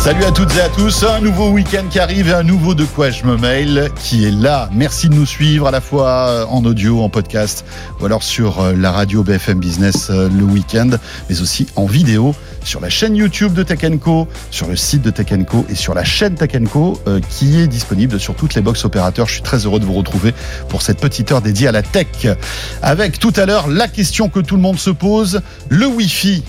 Salut à toutes et à tous, un nouveau week-end qui arrive et un nouveau De quoi je me mail qui est là. Merci de nous suivre à la fois en audio, en podcast ou alors sur euh, la radio BFM Business euh, le week-end, mais aussi en vidéo sur la chaîne YouTube de Tech Co, sur le site de Tech Co et sur la chaîne Tech Co euh, qui est disponible sur toutes les box opérateurs. Je suis très heureux de vous retrouver pour cette petite heure dédiée à la tech. Avec tout à l'heure la question que tout le monde se pose, le Wi-Fi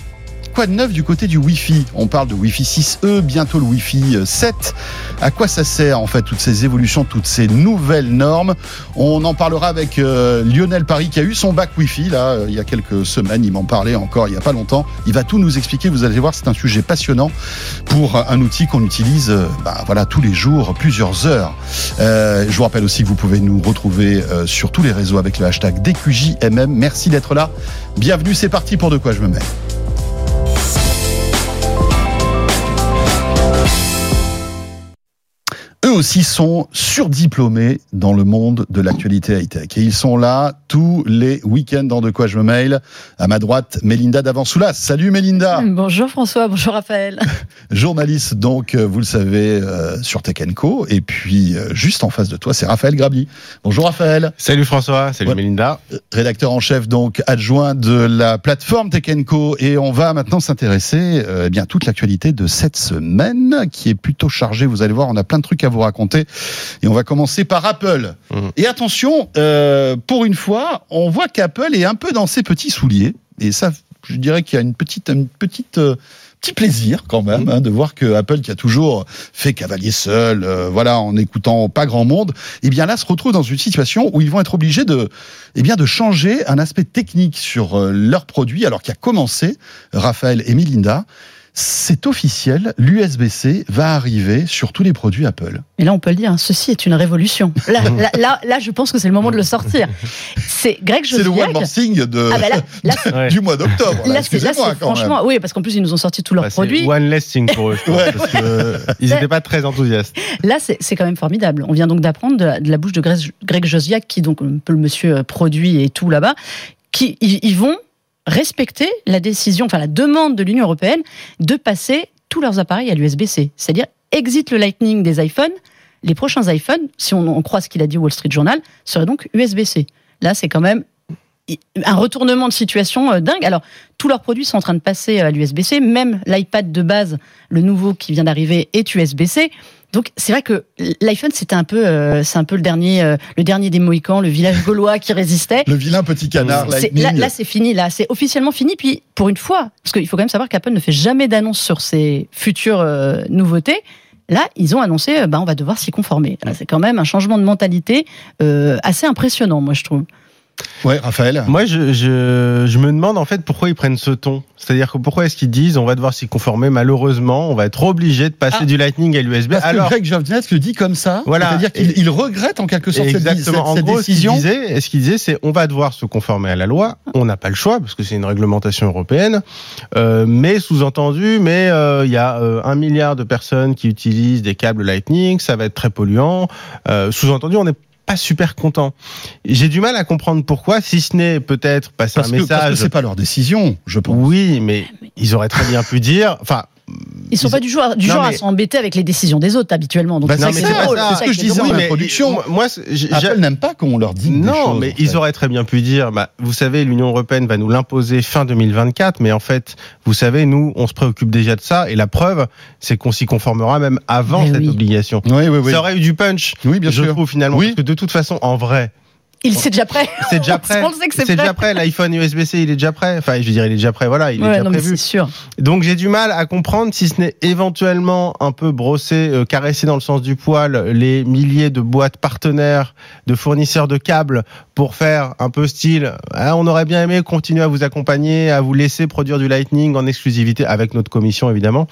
quoi de neuf du côté du Wi-Fi? On parle de Wi-Fi 6E, bientôt le Wi-Fi 7. Euh, à quoi ça sert en fait toutes ces évolutions, toutes ces nouvelles normes? On en parlera avec euh, Lionel Paris qui a eu son bac Wi-Fi là euh, il y a quelques semaines. Il m'en parlait encore il y a pas longtemps. Il va tout nous expliquer. Vous allez voir, c'est un sujet passionnant pour un outil qu'on utilise bah, voilà tous les jours, plusieurs heures. je vous rappelle aussi que vous pouvez nous retrouver sur tous les réseaux avec le hashtag DQJMM. Merci d'être là. Bienvenue, c'est parti pour De quoi je me mets? Eux aussi sont surdiplômés dans le monde de l'actualité high-tech. Et ils sont là tous les week-ends dans De quoi je me mail. À ma droite, Mélinda Davansoulas. Salut Mélinda. Bonjour François, bonjour Raphaël. Journaliste donc, euh, vous le savez, euh, sur Tech Co. Et puis, euh, juste en face de toi, c'est Raphaël Grabli. Bonjour Raphaël. Salut François, salut Mélinda. Rédacteur en chef donc, adjoint de la plateforme Tech Co. Et on va maintenant s'intéresser eh bien toute l'actualité de cette semaine qui est plutôt chargée. Vous allez voir, on a plein de trucs à vous raconter. Et on va commencer par Apple. Mmh. Et attention, euh, pour une fois, on voit qu'Apple est un peu dans ses petits souliers. Et ça, je dirais qu'il y a une petite, une petite euh, petit plaisir quand même mmh. hein, de voir que Apple qui a toujours fait cavalier seul, euh, voilà, en écoutant pas grand monde, et eh bien là se retrouve dans une situation où ils vont être obligés de, eh bien de changer un aspect technique sur leurs produits, alors qu'il a commencé Raphaël et Melinda c'est officiel, l'USB-C va arriver sur tous les produits Apple. Et là, on peut le dire, hein, ceci est une révolution. Là, là, là, je pense que c'est le moment de le sortir. C'est Greg C'est le one more thing de, ah, du mois d'octobre. Là, c'est franchement, oui, parce qu'en plus, ils nous ont sorti tous leurs bah, produits. One less thing pour eux, parce ils n'étaient pas très enthousiastes. Là, c'est quand même formidable. On vient donc d'apprendre de, la bouche de Greg, Josiak, qui donc un peu le monsieur euh, produit et tout là-bas, qui ils vont respecter la décision, enfin la demande de l'Union européenne de passer tous leurs appareils à l'USB-C. C'est-à-dire, exit le Lightning des iPhones, les prochains iPhones, si on, croit ce qu'il a dit au Wall Street Journal, seraient donc USB-C. Là, c'est quand même un retournement de situation euh, dingue. Alors, tous leurs produits sont en train de passer à l'USB-C, même l'iPad de base, le nouveau qui vient d'arriver, est USB-C. Donc c'est vrai que l'iPhone c'était un peu euh, c'est un peu le dernier euh, le dernier des Mohicans, le village gaulois qui résistait. Le vilain petit canard. Là, là c'est fini, là c'est officiellement fini. Puis pour une fois, parce qu'il faut quand même savoir qu'Apple ne fait jamais d'annonce sur ses futures euh, nouveautés. Là, ils ont annoncé, bah, on va devoir s'y conformer. C'est quand même un changement de mentalité assez impressionnant, moi je trouve. Ouais, Raphaël. Moi, je, je, je, me demande en fait pourquoi ils prennent ce ton. C'est-à-dire que pourquoi est-ce qu'ils disent on va devoir s'y conformer Malheureusement, on va être obligé de passer ah. du Lightning à l'USB. Parce Alors, que Greg Jovenès le dit comme ça. Voilà. C'est-à-dire qu'il regrette en quelque sorte Exactement. cette, en gros, décision. Ce qu'il disait, c'est on va devoir se conformer à la loi. On n'a pas le choix parce que c'est une réglementation européenne. Euh, mais sous-entendu, mais euh, il y a euh, un milliard de personnes qui utilisent des câbles Lightning. Ça va être très polluant. Euh, sous-entendu, on est pas super content. J'ai du mal à comprendre pourquoi, si ce n'est peut-être passer un message. Parce que c'est pas leur décision, je pense. Oui, mais ils auraient très bien pu dire. Enfin, ils sont pas du genre, du genre à s'embêter avec les décisions des autres habituellement. Donc bah c'est ce que je disais en introduction. Moi, Apple n'aime pas qu'on leur dise. Non, mais ils auraient très bien pu dire. Bah, vous savez, l'Union européenne va nous l'imposer fin 2024, mais en fait, vous savez, nous, on se préoccupe déjà de ça, et la preuve, c'est qu'on s'y conformera même avant cette obligation. Oui, oui, oui. Ça aurait eu du punch. Oui, bien je sûr. trouve finalement, parce que de toute façon, en vrai, il c'est déjà prêt. C'est déjà prêt. c'est déjà prêt. L'iPhone USB-C, il est déjà prêt. Enfin, je veux dire, il est déjà prêt. Voilà, il est déjà prévu. Sûr. Donc j'ai du mal à comprendre si ce n'est éventuellement un peu brossé, euh, caressé dans le sens du poil les milliers de boîtes partenaires, de fournisseurs de câbles pour faire un peu style. Ah, on aurait bien aimé continuer à vous accompagner, à vous laisser produire du Lightning en exclusivité avec notre commission évidemment,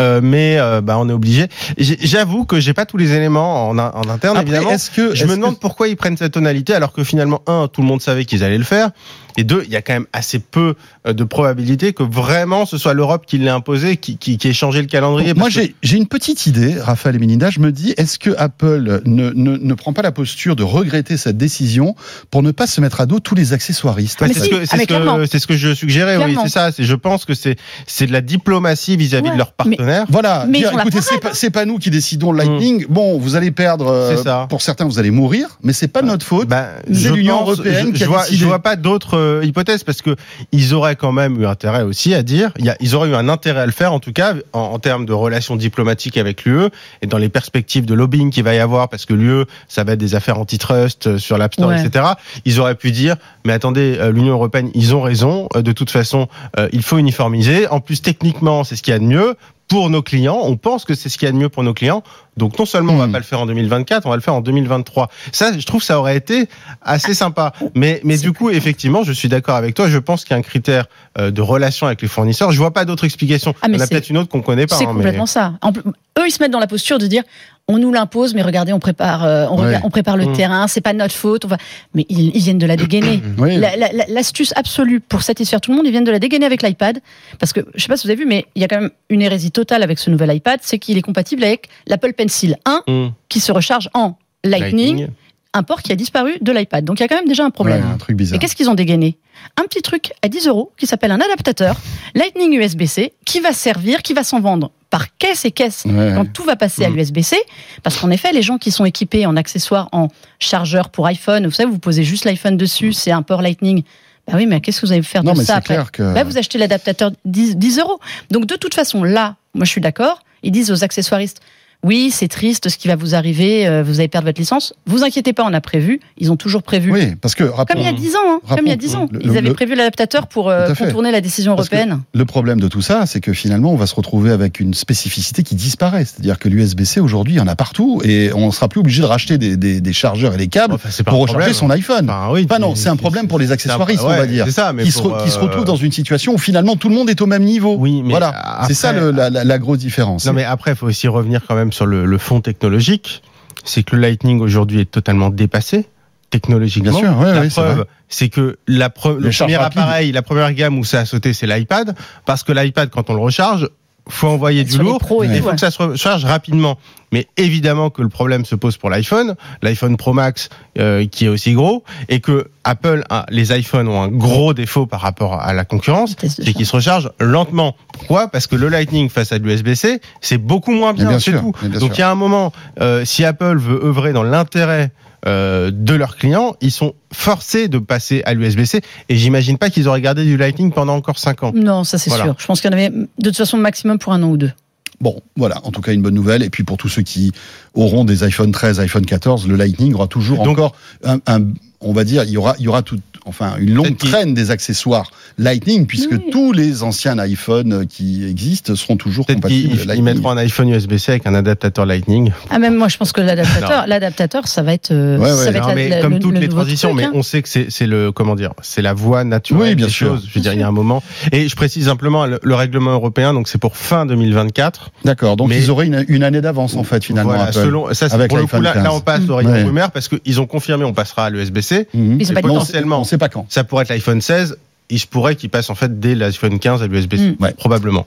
euh, mais euh, bah on est obligé. J'avoue que j'ai pas tous les éléments en, en interne évidemment. Est-ce que je me demande pourquoi ils prennent cette tonalité alors que finalement, un, tout le monde savait qu'ils allaient le faire, et deux, il y a quand même assez peu euh, de probabilité que vraiment ce soit l'Europe qui l'ait imposé, qui, qui, qui, ait changé le calendrier. Moi, j'ai une petite idée, Raphaël et Melinda. Je me dis, est-ce que Apple ne, ne, ne, prend pas la posture de regretter cette décision pour ne pas se mettre à dos tous les accessoiristes? Ouais, mais c'est si, ce que ah, ce que c'est ce que je suggérais. Oui, c'est ça. Je pense que c'est c'est de la diplomatie vis-à-vis Ouais. de leurs Mais- partenaires. Voilà, Mais dire, écoutez, c'est pas, pas nous qui décidons le Lightning. Bon, vous allez perdre, euh, C'est ça. pour certains, vous allez mourir, mais c'est pas de notre faute. Ben, C'est l'Union européenne je, qui a je vois, décidé. je vois pas d'autres euh, hypothèses parce que ils auraient quand même eu intérêt aussi à dire, il y a, ils auraient eu un intérêt à le faire en tout cas en, en termes de relations diplomatiques avec l'UE et dans les perspectives de lobbying qu'il va y avoir parce que l'UE ça va être des affaires antitrust euh, sur l'App Store, Ouais. etc. Ils auraient pu dire, mais attendez, euh, l'Union européenne, ils ont raison. De toute façon, euh, il faut uniformiser. En plus, techniquement, c'est ce qu'il y a de mieux. Pour nos clients, on pense que c'est ce qu'il y a de mieux pour nos clients. Donc non seulement on va Hmm. pas le faire en 2024, on va le faire en 2023. Ça, je trouve, ça aurait été assez sympa. Mais, mais du coup, effectivement, je suis d'accord avec toi. Je pense qu'il y a un critère euh, de relation avec les fournisseurs. Je vois pas d'autre explication. Ah, mais Il y en a c'est- peut-être une autre qu'on connaît pas. C'est hein, mais- complètement ça. En plus, eux, ils se mettent dans la posture de dire on nous l'impose, mais regardez, on prépare, euh, on, Ouais. regarde- on prépare le Mm. terrain, c'est pas notre faute. On va... Mais ils, ils viennent de la dégainer. Oui. La- la- la- L'astuce absolue pour satisfaire tout le monde, ils viennent de la dégainer avec l'iPad. Parce que, je sais pas si vous avez vu, mais il y a quand même une hérésie totale avec ce nouvel iPad, c'est qu'il est compatible avec l'Apple Pencil 1 Hmm. qui se recharge en Lightning, un port qui a disparu de l'iPad. Donc il y a quand même déjà un Ouais, problème. un truc bizarre. Et qu'est-ce qu'ils ont dégainé? Un petit truc à 10 euros qui s'appelle un adaptateur Lightning USB-C qui va servir, qui va s'en vendre par caisse et caisse Ouais. quand tout va passer à Mhm. l'USB-C. Parce qu'en effet, les gens qui sont équipés en accessoires, en chargeur pour iPhone, vous savez, vous posez juste l'iPhone dessus, c'est un port Lightning. Bah oui, mais qu'est-ce que vous allez faire Non, de mais ça après clair que. Bah, vous achetez l'adaptateur 10, 10 euros. Donc de toute façon, là, moi je suis d'accord. Ils disent aux accessoiristes, oui, c'est triste ce qui va vous arriver, euh, vous allez perdre votre licence. Vous inquiétez pas, on a prévu. Ils ont toujours prévu. Oui, parce que rappelons- Comme il y a 10 ans, hein, comme il y a Rappelons 10 ans. le- Ils avaient le- prévu l'adaptateur pour euh, contourner la décision européenne. Le problème de tout ça, c'est que finalement, on va se retrouver avec une spécificité qui disparaît. C'est-à-dire que l'USB-C, aujourd'hui, il y en a partout et on ne sera plus obligé de racheter des, des- des chargeurs et des câbles Enfin, pour recharger problème. son iPhone. Enfin, oui, Enfin, non, c'est un problème pour les accessoiristes, un- on va ouais, dire. C'est ça, mais Qui se, pour, re- qui se euh, retrouvent dans une situation où finalement tout le monde est au même niveau. Oui, mais voilà, après- c'est ça le- la, la- la grosse différence. Non, mais après, il faut aussi revenir quand même sur le, le fond technologique. C'est que le Lightning aujourd'hui est totalement dépassé technologiquement. Bien sûr, ouais, la preuve, c'est que la le premier appareil, la première gamme où ça a sauté, c'est l'iPad, parce que l'iPad, quand on le recharge, faut envoyer du lourd, et il faut ouais. que ça se recharge rapidement. Mais évidemment que le problème se pose pour l'iPhone, l'iPhone Pro Max euh, qui est aussi gros, et que Apple, a- les iPhones ont un gros défaut par rapport à la concurrence, c'est qu'ils se rechargent lentement. Pourquoi? Parce que le Lightning face à l'USB-C, c'est beaucoup moins bien, bien c'est tout. bien Donc il y a un moment, euh, si Apple veut œuvrer dans l'intérêt euh, de leurs clients, ils sont forcés de passer à l'USB-C. Et j'imagine pas qu'ils auraient gardé du Lightning pendant encore 5 ans. Non, ça c'est Voilà. sûr. Je pense qu'il y en avait de toute façon maximum pour un an ou deux. Bon, voilà, en tout cas une bonne nouvelle. Et puis pour tous ceux qui auront des iPhone 13, iPhone 14, le Lightning aura toujours Donc- encore un, un- on va dire, il y aura, il y aura tout, enfin une longue traîne des accessoires Lightning, puisque Oui. tous les anciens iPhone qui existent seront toujours compatibles ils Lightning. mettront un iPhone USB-C avec un adaptateur Lightning. Ah même moi je pense que l'adaptateur, l'adaptateur ça va être, euh, Ouais, ouais. ça va être Non, la- mais la- comme le- toutes le les transitions, truc, mais hein. on sait que c'est c'est le comment dire, c'est la voie naturelle Oui, bien des sûr. choses. Je veux Bien dire, il y a un moment. Et je précise simplement le, le règlement européen, donc c'est pour fin 2024. D'accord, donc Mais- ils auraient une, une année d'avance en fait finalement. Voilà, selon ça, c'est avec pour le coup là, 15. là on passe au rayon rumeur parce qu'ils ont confirmé on passera à l'USB-C. Mhm. Ils dit on quand. sait- potentiellement. pas quand. Ça pourrait être l'iPhone 16. Il se pourrait qu'il passe en fait dès l'iPhone 15 à l'USB-C. Ouais. probablement.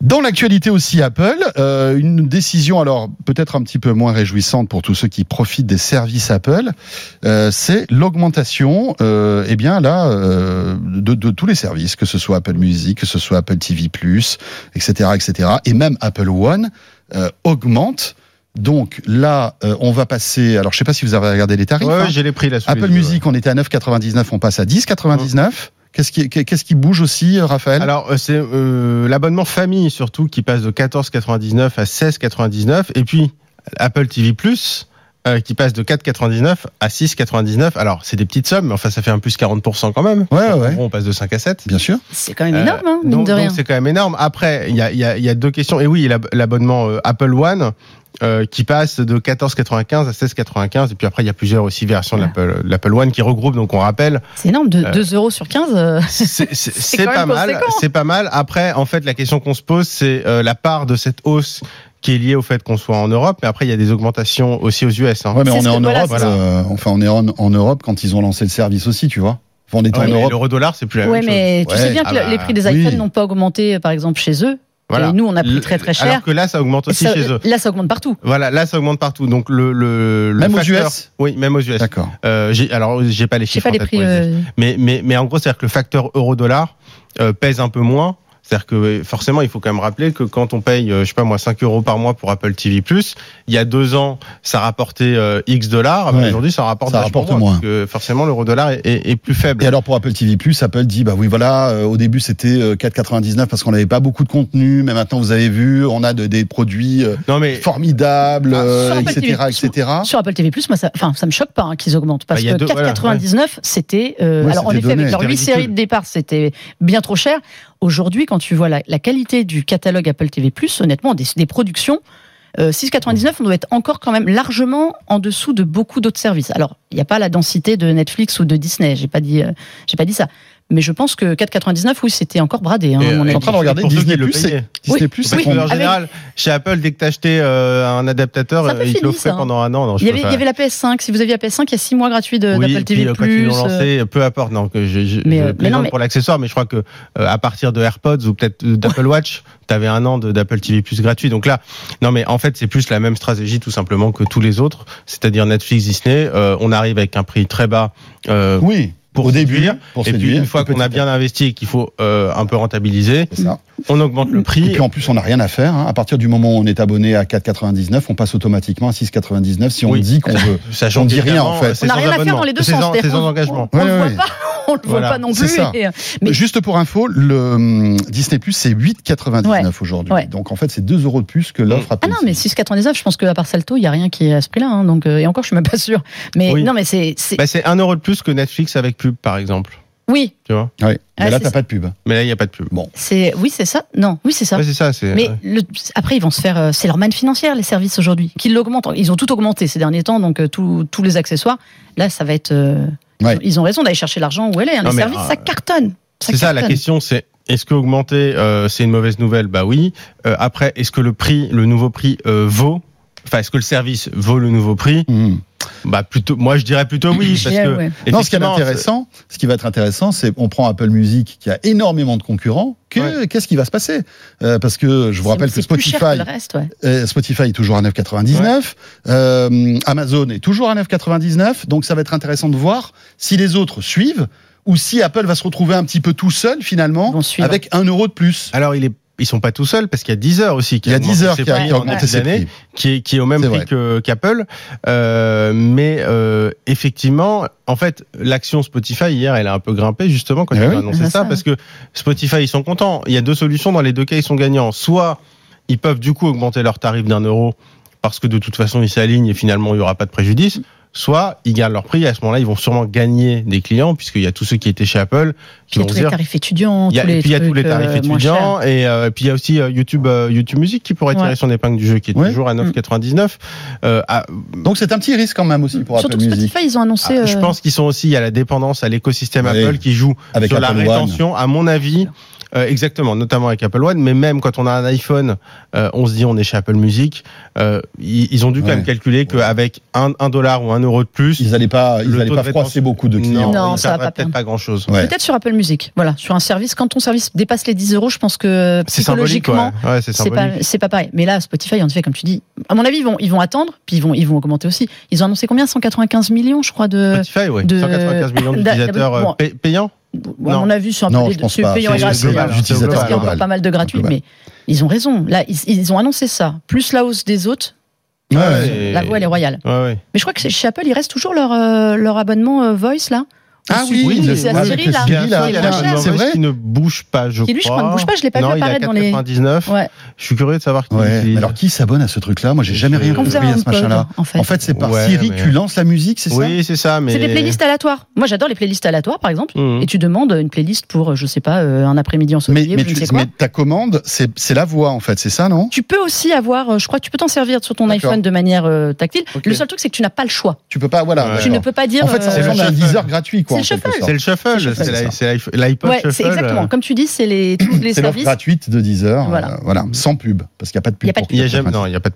Dans l'actualité aussi Apple, euh, une décision alors peut-être un petit peu moins réjouissante pour tous ceux qui profitent des services Apple, euh, c'est l'augmentation, euh, eh bien là, euh, de, de tous les services, que ce soit Apple Music, que ce soit Apple TV+, etc., etc., et même Apple One euh, augmente. Donc là, euh, on va passer. Alors je sais pas si vous avez regardé les tarifs. Ouais, hein. j'ai les prix là. Apple les Music, on était à 9,99, on passe à 10,99. Qu'est-ce qui, qu'est-ce qui bouge aussi, euh, Raphaël? Ouais. Alors euh, c'est euh, l'abonnement famille surtout qui passe de 14,99 à 16,99 et puis Apple TV Plus euh, qui passe de 4,99 à 6,99. Alors c'est des petites sommes, mais enfin ça fait un plus 40% quand même. Ouais, En ouais. gros, on passe de 5 à 7. Bien sûr. C'est quand même Euh, énorme, hein, mine donc de rien. donc c'est quand même énorme. Après, il y a, il y, a, il y a deux questions. Et oui, l'ab- l'abonnement euh, Apple One euh, qui passe de 14,95 à 16,95. Et puis après, il y a plusieurs aussi versions de l'Apple- de l'Apple One qui regroupent. Donc on rappelle, C'est énorme, de Euh, 2 euros sur 15. euh, c'est pas mal. C'est pas mal. Après, en fait, la question qu'on se pose, c'est euh, la part de cette hausse qui est liée au fait qu'on soit en Europe. Mais après, il y a des augmentations aussi aux US. hein. Ouais, mais on est en voilà, Europe. euh, enfin, on est en, en Europe quand ils ont lancé le service aussi, tu vois. Enfin, on était Ouais, en Europe. L'euro dollar, c'est plus la Ouais, même chose. mais tu Ouais. sais bien que Ah bah, les prix des oui. iPhones n'ont pas augmenté, par exemple, chez eux. Voilà. Et nous, on a pris très très cher. Alors que là, ça augmente aussi ça- chez eux. là, ça augmente partout. Voilà, là, ça augmente partout. Donc le, le, le Même aux facteur- US Oui, même aux US. D'accord. Euh, j'ai- alors, j'ai pas les chiffres. pas les prix. euh, Mais, mais, mais en gros, c'est-à-dire que le facteur euro-dollar euh, pèse un peu moins. C'est-à-dire que forcément, il faut quand même rappeler que quand on paye, euh, je sais pas moi, 5 euros par mois pour Apple TV+, il y a deux ans, ça rapportait euh, X dollars. Ouais. Aujourd'hui, ça rapporte, Ça rapporte moins. Parce que forcément, l'euro-dollar est, est, est plus faible. Et alors pour Apple TV+, Apple dit bah oui voilà, euh, au début c'était euh, 4,99 parce qu'on n'avait pas beaucoup de contenu, mais maintenant vous avez vu, on a de- des produits euh, non, mais formidables, Ah, sur Apple etc., TV+, etc. Sur Apple TV+, moi, ça, enfin, ça me choque pas hein, qu'ils augmentent parce Bah, que deux- voilà, 4,99, c'était. euh, Ouais, alors en c'était effet, avec leurs C'était 8 séries de départ, c'était bien trop cher. Aujourd'hui, quand tu vois la, qualité du catalogue Apple TV+, honnêtement, des, des productions. euh, 6,99, on doit être encore quand même largement en dessous de beaucoup d'autres services. Alors, il n'y a pas la densité de Netflix ou de Disney. J'ai pas dit, euh, j'ai pas dit ça. Mais je pense que 4,99, oui, c'était encore bradé. Hein, Et, à mon euh, en train de regarder Pour Disney+, payaient. Disney+, Oui, c'est oui, en avec- général, chez Apple, dès que t'achetais euh, un adaptateur, un euh, ils te l'offraient hein. pendant un an. Non, je Il y, avait, pas. il y avait la PS5. Si vous aviez la PS5, il y a 6 mois gratuits Oui, d'Apple puis, TV+. euh, quand ils l'ont euh, lancé, peu importe. Non, que je, je, Mais, je mais non, mais- pour l'accessoire, mais je crois que euh, à partir de AirPods ou peut-être d'Apple Watch, t'avais un an d'Apple TV Plus gratuit. Donc là, non, mais en fait, c'est plus la même stratégie tout simplement que tous les autres, c'est-à-dire Netflix, Disney. Euh, on arrive avec un prix très bas. Euh, Oui, Pour au début, séduire. pour et puis une fois qu'on a bien investi et qu'il faut euh, un peu rentabiliser. On augmente le Et prix. puis en plus, on n'a rien à faire. hein. À partir du moment où on est abonné à 4,99, on passe automatiquement à 6,99 si on Oui. dit qu'on veut. Sachant on dit rien, en fait. On n'a rien à faire dans les deux sens. C'est sans engagement. On, on Ouais, le ouais, voit pas, on le Voilà. voit pas non plus. ça. et, euh, mais Juste pour info, le hum, Disney Plus c'est 8,99 Ouais. aujourd'hui. Ouais. Donc en fait, c'est 2 euros de plus que l'offre ah non, mais 6,99, je pense qu'à part Salto, il n'y a rien qui est à ce prix-là. hein, donc, euh, et encore, je suis même pas sûr. Mais Oui. non, mais c'est. c'est- Bah, c'est un euro de plus que Netflix avec pub, par exemple. Oui, Tu vois Ouais. Mais Ah, là, c'est t'as ça. pas de pub. Mais là, il n'y a pas de pub. c'est oui, c'est ça. Non, oui, c'est ça. Ouais, c'est ça. Mais ouais. le- après, ils vont se faire. euh, C'est leur manne financière, les services aujourd'hui. Qu'ils l'augmentent. Ils ont tout augmenté ces derniers temps, donc euh, tous- les accessoires. Là, ça va être. euh, Ouais. Ils ont raison d'aller chercher l'argent où elle est. hein. Non, Les services, euh, ça cartonne. C'est ça, la question, c'est est-ce que augmenter, euh, c'est une mauvaise nouvelle? Bah oui. Euh, après, est-ce que le prix, le nouveau prix euh, vaut? Enfin, est-ce que le service vaut le nouveau prix? Hum. Bah plutôt, moi je dirais plutôt oui, parce que ouais. Non, ce qui est intéressant, ce qui va être intéressant, c'est on prend Apple Music qui a énormément de concurrents. Que Ouais. qu'est-ce qui va se passer? Euh, Parce que je vous rappelle que c'est plus cher Spotify, que le reste, ouais. euh, Spotify est toujours à 9,99. Euh, Amazon est toujours à 9,99. Donc ça va être intéressant de voir si les autres suivent ou si Apple va se retrouver un petit peu tout seul finalement avec un euro de plus. Alors il est, ils sont pas tout seuls parce qu'il y a Deezer aussi qui Il y a augmenté 10 heures ses qui a, prix qui a en augmenté début ses d'année, prix. qui est, qui est au même C'est prix qu'Apple. Euh, mais euh, effectivement, en fait, l'action Spotify hier, elle a un peu grimpé justement quand Eh ils oui. ont annoncé Ah, ça, ça. parce que Spotify ils sont contents. Il y a deux solutions dans les deux cas, ils sont gagnants. Soit ils peuvent du coup augmenter leur tarif d'un euro parce que de toute façon ils s'alignent et finalement il y aura pas de préjudice. Soit ils gardent leur prix et à ce moment-là ils vont sûrement gagner des clients puisqu'il y a tous ceux qui étaient chez Apple qui Puis il y a vont tous les dire tarifs étudiants, il y a, tous les et puis il y a tous les tarifs euh, étudiants et euh, puis il y a aussi euh, YouTube euh, YouTube Music qui pourrait tirer Ouais. son épingle du jeu qui est Ouais. toujours à Mm. 9,99. Euh, à- Donc c'est un petit risque quand même aussi pour Surtout Apple que Music. Spotify, ils ont annoncé. ah, je euh, pense qu'ils sont aussi a la dépendance à l'écosystème. Apple qui joue Avec sur la One. rétention. À mon avis. Euh, exactement, notamment avec Apple One, mais même quand on a un iPhone, euh, on se dit on est chez Apple Music. euh, ils, ils ont dû quand Ouais. même calculer qu'avec un, un dollar ou un euro de plus, Ils n'allaient pas, ils allaient pas de froisser beaucoup de clients. Non, ils ça va pas peut-être pas grand chose. Ouais. Peut-être sur Apple Music. Voilà, sur un service. Quand ton service dépasse les 10 euros, je pense que C'est symbolique, psychologiquement, ouais. Ouais, c'est c'est pas, symbolique. c'est pas pareil. Mais là, Spotify, en effet, comme tu dis, à mon avis, ils vont, ils vont attendre, puis ils vont, ils vont augmenter aussi. Ils ont annoncé combien? 195 millions, je crois, de. Spotify, oui. de- 195 millions d'utilisateurs bon. payants? À non. mon avis, c'est un Non, peu pense deux, payants et gratuits. Parce qu'il y a encore pas mal de gratuits, mais ils ont raison. Là, ils, ils ont annoncé ça. Plus la hausse des autres, Ouais, et- la voix, elle est royale. Ouais, ouais. Mais je crois que chez- chez Apple, il reste toujours leur, euh, leur abonnement euh, Voice, là? Ah oui, Oui, c'est Siri, le là. Il cher. c'est vrai. qui ne bouge pas, je Qui, lui, je crois, ne bouge pas, je l'ai pas non, vu apparaître dans les- 99. Ouais. Je suis curieux de savoir qui Ouais, alors qui s'abonne à ce truc-là? Moi, j'ai jamais rien compris à ce machin-là. en fait. En fait, c'est par Ouais, Siri, mais- tu lances la musique, c'est ça? Oui, c'est ça, mais. C'est des playlists aléatoires. Moi, j'adore les playlists aléatoires, par exemple. Mhm. Et tu demandes une playlist pour, euh, je sais pas, euh, un après-midi ensoleillé mais, ta commande, c'est c'est la voix, en fait, c'est ça, non? Tu peux aussi avoir, euh, je crois que tu peux t'en servir sur ton iPhone de manière tactile. Le seul truc, c'est que tu n'as pas le choix. Tu peux pas, voilà. Tu ne peux pas dire. En fait, ça ressemble à un gratuit, quoi. C'est en le quelque shuffle. sorte. C'est le shuffle, C'est l'iPod Ouais, shuffle. c'est exactement. Comme tu dis, c'est les, tous les services. gratuite de Deezer, Voilà. euh, voilà, sans pub, parce qu'il n'y a pas de pub. Il y a pas de pour Il y a 4,99. jamais, non, il y a pas de.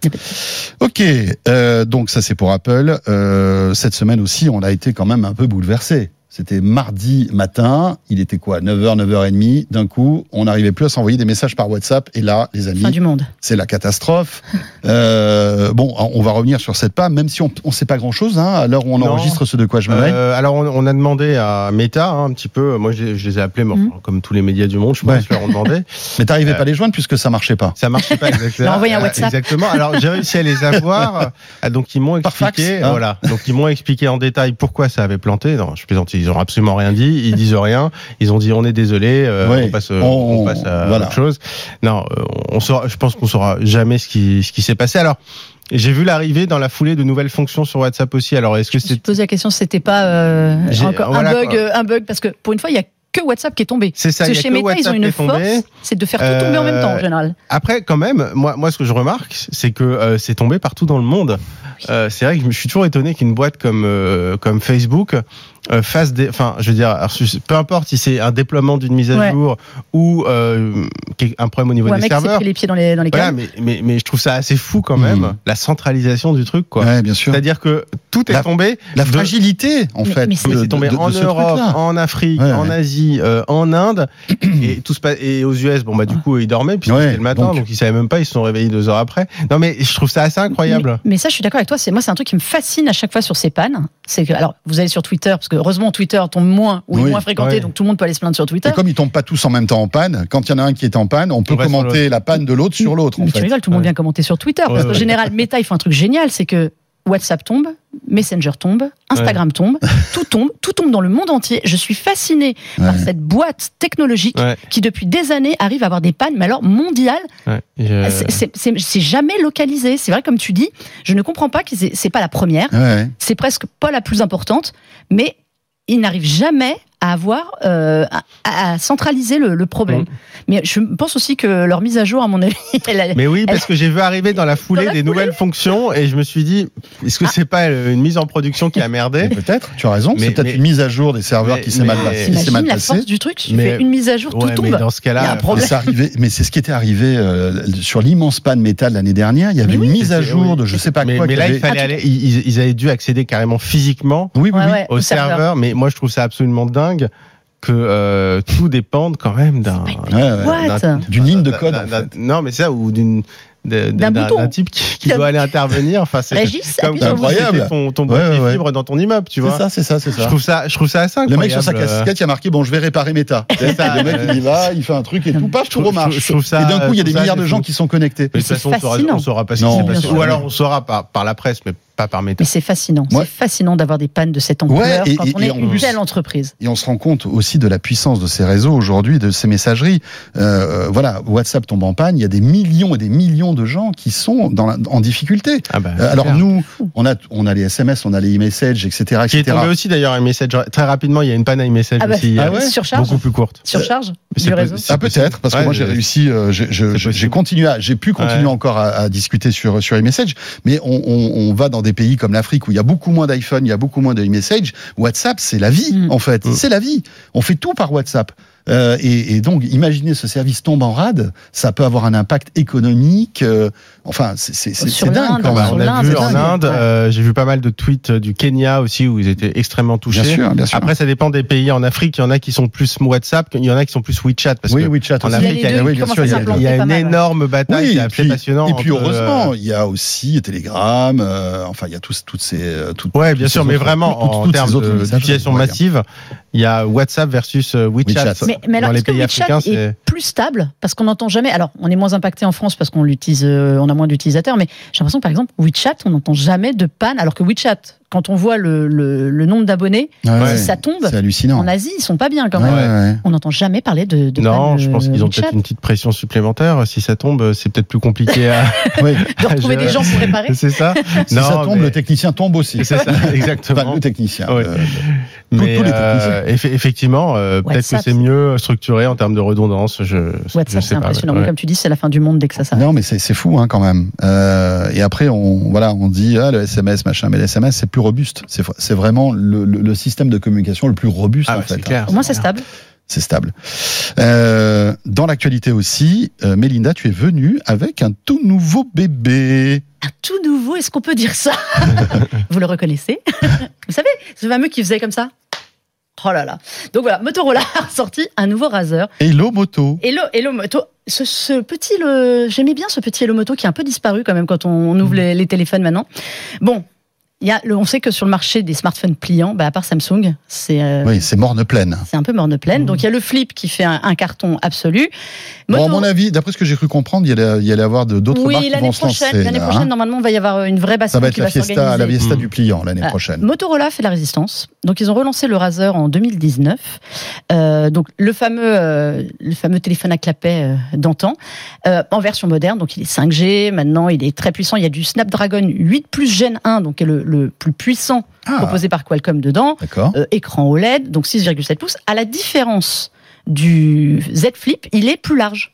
Ok, euh, donc ça c'est pour Apple. Euh, cette semaine aussi, on a été quand même un peu bouleversé. C'était mardi matin. Il était quoi 9h, 9h30. D'un coup, on n'arrivait plus à s'envoyer des messages par WhatsApp. Et là, les amis, Fin du monde. c'est la catastrophe. Euh, bon, on va revenir sur cette panne, même si on ne sait pas grand-chose hein, à l'heure où on Non. enregistre ce de quoi je me mêle. Euh, alors on, on a demandé à Meta hein, un petit peu. Moi je, je les ai appelés, enfin, comme tous les médias du monde, je pense Ouais. qu'ils leur ont demandé. Mais t'arrivais euh, pas à les joindre puisque ça marchait pas. Ça marchait pas exactement. Envoyer un WhatsApp. Exactement. Alors j'ai réussi à les avoir. Ah, donc ils m'ont Par fax, expliqué. hein. Voilà. Donc ils m'ont expliqué en détail pourquoi ça avait planté. Non, je plaisante. Ils ont absolument rien dit. Ils disent rien. Ils ont dit on est désolé. euh, Ouais. on passe. On- On, passe à voilà. autre chose. Non, euh, on saura. Je pense qu'on saura jamais ce qui ce qui s'est passé. Alors. J'ai vu l'arrivée dans la foulée de nouvelles fonctions sur WhatsApp aussi. Alors, est-ce que Je me suis c'est posé la question c'était pas euh, J'ai- encore voilà, un bug, quoi. euh, un bug, parce que pour une fois, il y a que WhatsApp qui est tombé. c'est ça Parce il que y a chez que Meta, ils ont une force, c'est de faire tout tomber en même temps en Euh, général. Après, quand même, moi, moi, ce que je remarque, c'est que euh, c'est tombé partout dans le monde. Euh, c'est vrai que je me suis toujours étonné qu'une boîte comme euh, comme Facebook euh, fasse des, enfin, je veux dire, alors, peu importe si c'est un déploiement d'une mise à Ouais. jour ou euh, un problème au niveau Ou un des mec serveurs. pris les pieds dans les, dans les Voilà, câbles. mais, mais mais je trouve ça assez fou quand même Mhm. la centralisation du truc, quoi. Ouais, bien sûr. C'est-à-dire que tout est La- tombé. La de- fragilité, en Mais- fait. mais c'est- de- c'est tombé de- de en ce Europe, en Afrique, Ouais, en ouais. Asie, euh, en Inde, et tout se passe, et aux US. Bon bah du coup ils dormaient puisque Ouais, c'était le matin, donc- donc, ils savaient même pas, ils se sont réveillés deux heures après. Non mais je trouve ça assez incroyable. Mais, mais ça, je suis d'accord avec toi. C'est moi, c'est un truc qui me fascine à chaque fois sur ces pannes. C'est que, alors, vous allez sur Twitter parce que heureusement Twitter tombe moins ou Oui, est moins fréquenté, ouais. donc tout le monde peut aller se plaindre sur Twitter. Et comme ils tombent pas tous en même temps en panne, quand il y en a un qui est en panne, on peut On commenter la panne de l'autre sur l'autre. tu fait. rigoles, tout le monde Ouais. vient commenter sur Twitter. parce Ouais, qu'en général, Meta, ils font un truc génial, c'est que WhatsApp tombe, Messenger tombe, Instagram tombe, tout tombe, tout tombe dans le monde entier. Je suis fasciné par cette boîte technologique Ouais, qui, depuis des années, arrive à avoir des pannes, mais alors mondiales, ouais. Je- c'est- jamais localisé. C'est vrai, comme tu dis, je ne comprends pas que c'est c'est pas la première, Ouais. c'est presque pas la plus importante, mais ils n'arrivent jamais à avoir euh, à, à centraliser le, le problème. Mhm. Mais je pense aussi que leur mise à jour, à mon avis, elle a- Mais oui, parce que j'ai vu arriver dans la foulée Dans la des foulée nouvelles fonctions et je me suis dit, est-ce que c'est pas euh, une mise en production qui a merdé Mais Peut-être, tu as raison. Mais- C'est peut-être mais- une mise à jour des serveurs mais- qui s'est mal, mais- passée- la passée. force du truc Tu Mais- fais une mise à jour, Ouais, tout mais tombe. dans ce cas-là, un Mais problème. c'est arrivé, mais c'est ce qui était arrivé euh, sur l'immense panne métal l'année dernière. Il y avait Mais une mise à jour oui. de je sais pas mais, quoi. mais là, il fallait Ah, aller, ils, ils avaient dû accéder carrément physiquement Oui, au serveur, mais moi je trouve ça absolument dingue que euh, tout dépende quand même d'un D'une ligne de code. en fait. Non, mais ça ou d'une D'un type qui, doit aller intervenir. Enfin, c'est comme, le c'était ton, ton Ouais, boîtier ouais, ouais. fibre dans ton immeuble, tu C'est vois. ça, c'est ça, c'est Je ça. trouve ça, je trouve ça assez Le incroyable. mec sur sa casquette, il a marqué bon, je vais réparer Meta. C'est ça, le mec il y va, il fait un truc et tout passe, tout je trouve- remarche. je trouve ça- et d'un coup, il y a je des milliards de gens qui sont connectés. Mais de toute façon, on saura, on saura pas ce Non, qui s'est passé. Ou alors on saura par, par la presse, mais pas par Meta. Mais c'est fascinant. Ouais. C'est fascinant d'avoir des pannes de cette ampleur Ouais, et- quand et- on est une telle entreprise. Et on se rend compte aussi de la puissance de ces réseaux aujourd'hui, de ces messageries. Euh, voilà, WhatsApp tombe en panne, il y a des millions et des millions de gens qui sont dans la- en difficulté. Ah bah, Euh, alors clair. nous, on a, on a les SMS, on a les e-messages, etc., qui est etc. tombé aussi d'ailleurs un message très rapidement. Il y a une panne à iMessage Ah bah, aussi, Ah euh, ouais surcharge, beaucoup plus courte. surcharge du réseau. Ah peut-être parce que moi j'ai réussi, euh, j'ai- continué, j'ai pu continuer Ouais. encore à, à discuter sur sur iMessage, mais on, on, on va dans des pays comme l'Afrique où il y a beaucoup moins d'iPhone, il y a beaucoup moins de iMessage. WhatsApp c'est la vie Mm. en fait, Mm. c'est la vie. On fait tout par WhatsApp. Euh, et, et donc, imaginez ce service tombe en rade, ça peut avoir un impact économique. euh, enfin, c'est c'est- c'est- c'est dingue quand même. on a vu c'est en. Inde, euh, j'ai vu pas mal de tweets du Kenya aussi où ils étaient extrêmement touchés. Bien sûr, bien sûr. Après, ça dépend des pays. En Afrique, il y en a qui sont plus WhatsApp, il y en a qui sont plus WeChat. Parce oui, que WeChat en. Afrique, Il y a oui, bien sûr, il y a- s'implanter. il y a pas une mal, ouais. énorme bataille Oui, qui est et assez puis, passionnante. et puis entre, heureusement, euh, il y a aussi Telegram, euh, enfin il y a tous, toutes ces... toutes- Ouais, bien sûr, mais vraiment en termes d'utilisation massive, il y a WhatsApp versus WeChat. WeChat. Mais, mais alors, Dans les est-ce que WeChat africains, est c'est plus stable Parce qu'on n'entend jamais. Alors, on est moins impacté en France parce qu'on l'utilise, euh, on a moins d'utilisateurs, mais j'ai l'impression que par exemple, WeChat, on n'entend jamais de panne, alors que WeChat, quand on voit le, le, le nombre d'abonnés, Ouais, si ça tombe, C'est hallucinant. en Asie, ils sont pas bien quand même. ouais. On n'entend jamais parler de, de non, panne, je pense euh, qu'ils ont WeChat. peut-être une petite pression supplémentaire. Si ça tombe, c'est peut-être plus compliqué à. De retrouver Je- des gens pour réparer. c'est ça Si Non, ça tombe, mais- le technicien tombe aussi. C'est ça, exactement. Enfin, le technicien. Ouais. euh, Mais tous les euh, effe- effectivement, euh, peut-être que c'est mieux structuré en termes de redondance. Je, je WhatsApp, sais c'est pas. impressionnant. ouais. Comme tu dis, c'est la fin du monde dès que ça s'arrête. Non, mais c'est c'est fou hein, quand même. Euh, et après, on voilà, on dit ah, le SMS machin, mais le SMS c'est plus robuste. C'est c'est vraiment le, le- le système de communication le plus robuste Ah, en c'est fait. clair. Au moins, c'est stable. C'est stable. Euh, dans l'actualité aussi, euh, Mélinda, tu es venue avec un tout nouveau bébé. Un tout nouveau, est-ce qu'on peut dire ça? Vous le reconnaissez? Vous savez, ce fameux qui faisait comme ça? Oh là là. Donc voilà, Motorola a sorti un nouveau Razer. Hello Moto. Hello, Hello Moto. Ce, ce petit, le, j'aimais bien ce petit Hello Moto qui est un peu disparu quand même quand on, on ouvre les, les téléphones maintenant. Bon. Il y a, le, on sait que sur le marché des smartphones pliants, bah à part Samsung, c'est euh, Oui, c'est morne pleine. c'est un peu morne pleine. Donc il y a le flip qui fait un, un carton absolu. Bon, à mon avis, d'après ce que j'ai cru comprendre, il y allait, il y allait avoir d'autres marques oui, qui l'année vont se lancer. prochaine, l'année là, prochaine, hein. normalement, il va y avoir une vraie Ça baston va être qui la va fiesta, la fiesta Mm. du pliant l'année prochaine. Motorola fait la résistance. Donc ils ont relancé le Razer en 2019. Euh, donc le fameux, euh, le fameux téléphone à clapet euh, d'antan, euh, en version moderne. Donc il est 5G. Maintenant, il est très puissant. Il y a du Snapdragon 8 Plus Gen 1, donc qui est le, le plus puissant Ah, proposé par Qualcomm dedans. Euh, écran OLED, donc 6,7 pouces. À la différence du Z Flip, il est plus large.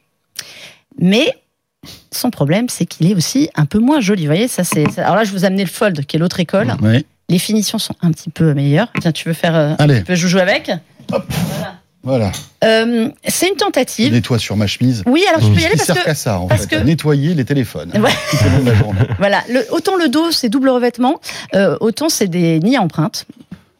Mais son problème, c'est qu'il est aussi un peu moins joli. Vous voyez, ça c'est. Alors là, je vous ai amené le Fold, qui est l'autre école. Oui. Les finitions sont un petit peu meilleures. Tiens, tu veux faire. euh, Allez, tu veux jouer avec voilà. Euh, C'est une Je tentative. nettoie sur ma chemise. Oui, alors tu peux y aller parce sert que. qu'à ça, en parce fait, que- à nettoyer les téléphones. Ouais. Tout au long de la journée. Voilà, le- autant le dos, c'est double revêtement, euh, autant c'est des nids à empreinte.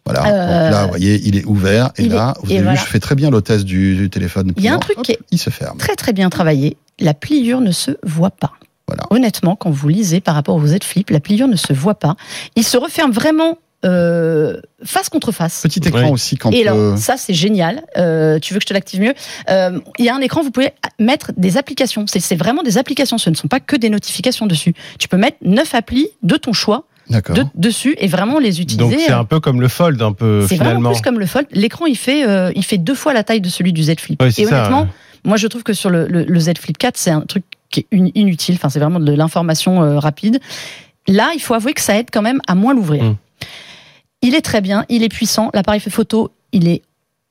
Voilà. Euh, là, vous voyez, il est ouvert. Et il est- là, vous et avez voilà. vu, je fais très bien l'hôtesse du, du téléphone. Il y a un truc Hop, qui est- Il se ferme. Très très bien travaillé. La pliure ne se voit pas. Voilà. Honnêtement, quand vous lisez par rapport au Z Flip, la pliure ne se voit pas. Il se referme vraiment euh, face contre face. Petit écran Oui. aussi quand Et euh, alors, ça, c'est génial. Euh, tu veux que je te l'active mieux Euh, Il y a un écran, vous pouvez mettre des applications. C'est- C'est vraiment des applications, ce ne sont pas que des notifications dessus. Tu peux mettre neuf applis de ton choix de- dessus et vraiment les utiliser. Donc c'est un peu comme le Fold, un peu C'est vraiment plus comme le Fold. L'écran, il fait, euh, il fait deux fois la taille de celui du Z Flip. Ouais, et ça, honnêtement, moi, je trouve que sur le, le- le Z Flip 4, c'est un truc qui est in- inutile. Enfin, c'est vraiment de l'information euh, rapide. Là, il faut avouer que ça aide quand même à moins l'ouvrir. Mm. Il est très bien, il est puissant. L'appareil fait photo, il est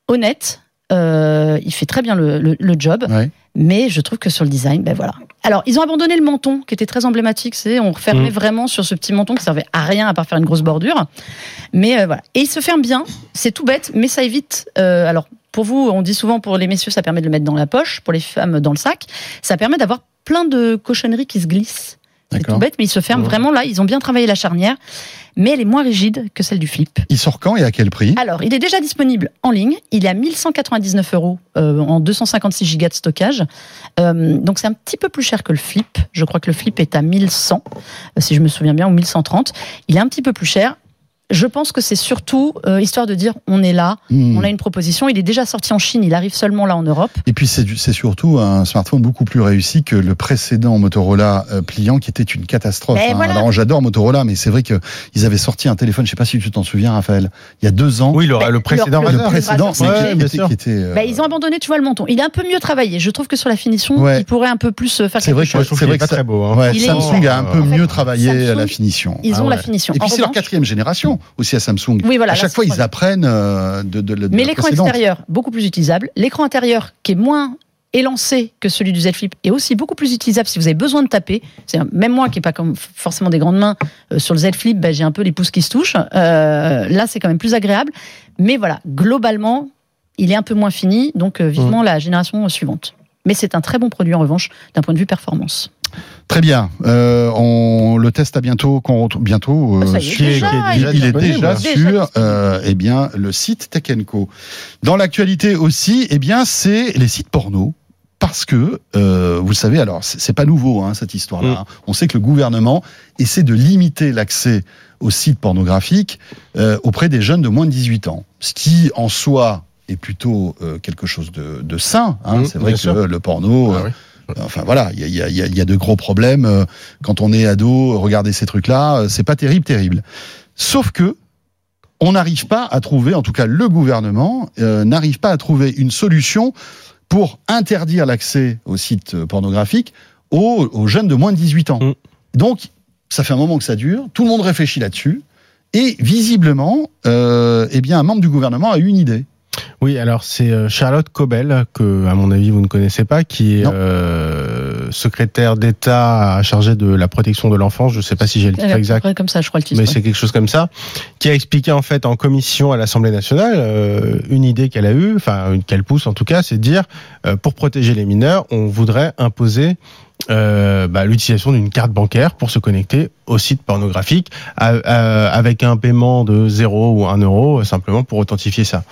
honnête. euh, il fait très bien le, le- le job. Ouais. Mais je trouve que sur le design, ben voilà. Alors, ils ont abandonné le menton, qui était très emblématique. C'est on refermait Mm. vraiment sur ce petit menton qui servait à rien à part faire une grosse bordure. Mais euh, voilà. Et il se ferme bien. C'est tout bête, mais ça évite. euh, alors, pour vous, on dit souvent pour les messieurs, ça permet de le mettre dans la poche. Pour les femmes, dans le sac. Ça permet d'avoir plein de cochonneries qui se glissent. C'est tout bête, mais il se ferme Ouais. vraiment là. Ils ont bien travaillé la charnière, mais elle est moins rigide que celle du flip. Il sort quand et à quel prix? Alors, il est déjà disponible en ligne. Il est à 1199 euros euh, en 256 gigas de stockage. Euh, donc, c'est un petit peu plus cher que le Flip. Je crois que le Flip est à 1100, euh, si je me souviens bien, ou 1130. Il est un petit peu plus cher. Je pense que c'est surtout euh, histoire de dire on est là, Hmm. on a une proposition. Il est déjà sorti en Chine, il arrive seulement là en Europe. Et puis c'est c'est surtout un smartphone beaucoup plus réussi que le précédent Motorola euh, pliant qui était une catastrophe. Hein. voilà. Alors j'adore Motorola, mais c'est vrai que ils avaient sorti un téléphone, je sais pas si tu t'en souviens, Raphaël, il y a deux ans. Oui, le, Bah, le précédent le- le précédent, c'est qui, était- sûr. qui était, euh, Bah, ils ont abandonné, tu vois, le menton. Il est un peu mieux travaillé. Je trouve que sur la finition, Ouais. il pourrait un peu plus euh, faire C'est quelque vrai que- chose. C'est vrai pas que ça- très beau. hein. ouais, Il est- Samsung a un peu En fait, mieux travaillé Samsung, la finition. Ils Ah ont la finition. Et puis c'est leur quatrième génération aussi à Samsung. Oui, voilà. à chaque fois, ils apprennent euh, de, de, de Mais l'écran extérieur, beaucoup plus utilisable. L'écran intérieur, qui est moins élancé que celui du Z Flip, est aussi beaucoup plus utilisable si vous avez besoin de taper. C'est même moi qui n'ai pas comme forcément des grandes mains euh, sur le Z Flip, ben, j'ai un peu les pouces qui se touchent. Euh, là, c'est quand même plus agréable. Mais voilà, globalement, il est un peu moins fini, donc vivement Mmh. la génération suivante. Mais c'est un très bon produit en revanche d'un point de vue performance. Très bien. Euh, on le teste à bientôt. Quand on retrouve- bientôt. euh, Ça y est, sur- déjà, il, il est il est disponible. déjà sur euh, eh bien le site Tech Co. Dans l'actualité aussi, eh bien c'est les sites porno. Parce que, euh, vous le savez, alors c'est pas nouveau hein, cette histoire-là. Mm. On sait que le gouvernement essaie de limiter l'accès aux sites pornographiques euh, auprès des jeunes de moins de 18 ans. Ce qui, en soi, est plutôt euh, quelque chose de, de sain. hein. Mm, c'est vrai que sûr. le porno, Ah euh, oui. Enfin voilà, il y a, y y de gros problèmes euh, quand on est ado. Regarder ces trucs-là, euh, c'est pas terrible, terrible. Sauf que on n'arrive pas à trouver, en tout cas le gouvernement euh, n'arrive pas à trouver une solution pour interdire l'accès aux sites pornographiques aux, aux jeunes de moins de 18 ans. Mm. Donc ça fait un moment que ça dure, tout le monde réfléchit là-dessus, et visiblement, euh, eh bien un membre du gouvernement a eu une idée. Oui, alors c'est euh, Charlotte Cobel, que à mon avis vous ne connaissez pas, qui est euh, secrétaire d'État chargée de la protection de l'enfance. Je ne sais pas si j'ai le titre peu exact. comme ça, je crois le titre. Mais ouais. c'est quelque chose comme ça, qui a expliqué en fait en commission à l'Assemblée nationale euh, une idée qu'elle a eue, enfin une- qu'elle pousse en tout cas, c'est de dire euh, pour protéger les mineurs, on voudrait imposer euh, bah, l'utilisation d'une carte bancaire pour se connecter au site pornographique à- à- avec un paiement de 0 ou 1 euro euh, simplement pour authentifier ça.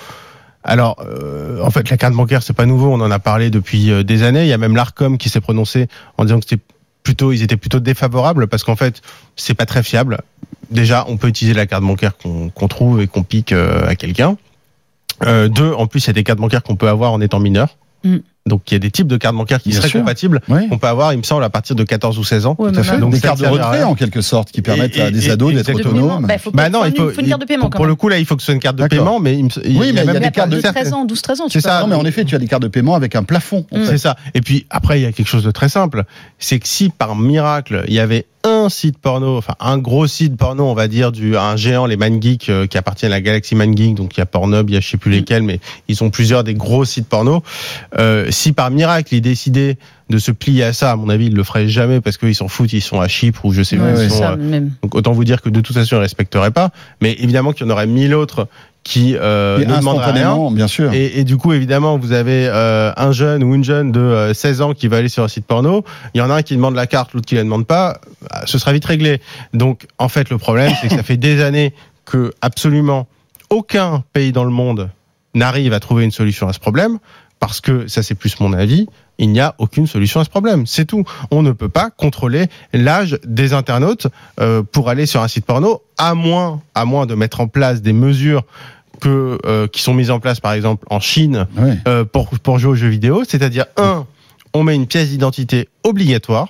Alors, euh, en fait, la carte bancaire, c'est pas nouveau. On en a parlé depuis euh, des années. Il y a même l'Arcom qui s'est prononcé en disant que c'était plutôt, ils étaient plutôt défavorables parce qu'en fait, c'est pas très fiable. Déjà, on peut utiliser la carte bancaire qu'on trouve et qu'on pique euh, à quelqu'un. Deux, en plus, il y a des cartes bancaires qu'on peut avoir en étant mineur. Mm. Donc, il y a des types de cartes bancaires qui Bien seraient sûr. compatibles. Oui. On peut avoir, il me semble, à partir de 14 ou 16 ans. Ouais, Tout à fait. Donc, des cartes de retrait en quelque sorte qui permettent Et- à des et- ados d'être autonomes. bah, faut Bah non, faut il une- faut, une carte de paiement pour, pour le coup là, il faut que ce soit une carte de paiement, mais il, il Oui, y a mais il y a même des cartes de de- 13 ans, 12-13 ans, tu C'est ça. Non, mais en effet, tu as des cartes de paiement avec un plafond. fait. C'est ça. Et puis après, il y a quelque chose de très simple. C'est que si par miracle, il y avait un site porno, enfin un gros site porno, on va dire, du un géant, les ManGeek, euh, qui appartient à la galaxie ManGeek, donc il y a Pornhub, il y a je sais plus lesquels, mais ils sont plusieurs des gros sites porno. Euh, si par miracle, ils décidaient de se plier à ça, à mon avis, ils le feraient jamais parce qu'ils s'en foutent, ils sont à Chypre ou je sais Ouais, où ils sont. ça, euh, même. donc autant vous dire que de toute façon, ils ne respecteraient pas. Mais évidemment qu'il y en aurait mille autres qui euh, ne demanderaient rien. bien sûr. Et, et du coup, évidemment, vous avez euh, un jeune ou une jeune de euh, 16 ans qui va aller sur un site porno. Il y en a un qui demande la carte, l'autre qui la demande pas. Bah, Ce sera vite réglé. Donc, en fait, le problème, c'est que ça fait des années que absolument aucun pays dans le monde n'arrive à trouver une solution à ce problème. Parce que ça, c'est plus mon avis. Il n'y a aucune solution à ce problème. C'est tout. On ne peut pas contrôler l'âge des internautes euh, pour aller sur un site porno, à moins, à moins de mettre en place des mesures que, euh, qui sont mises en place, par exemple, en Chine, Ouais. euh, pour, pour jouer aux jeux vidéo. C'est-à-dire, un, on met une pièce d'identité obligatoire.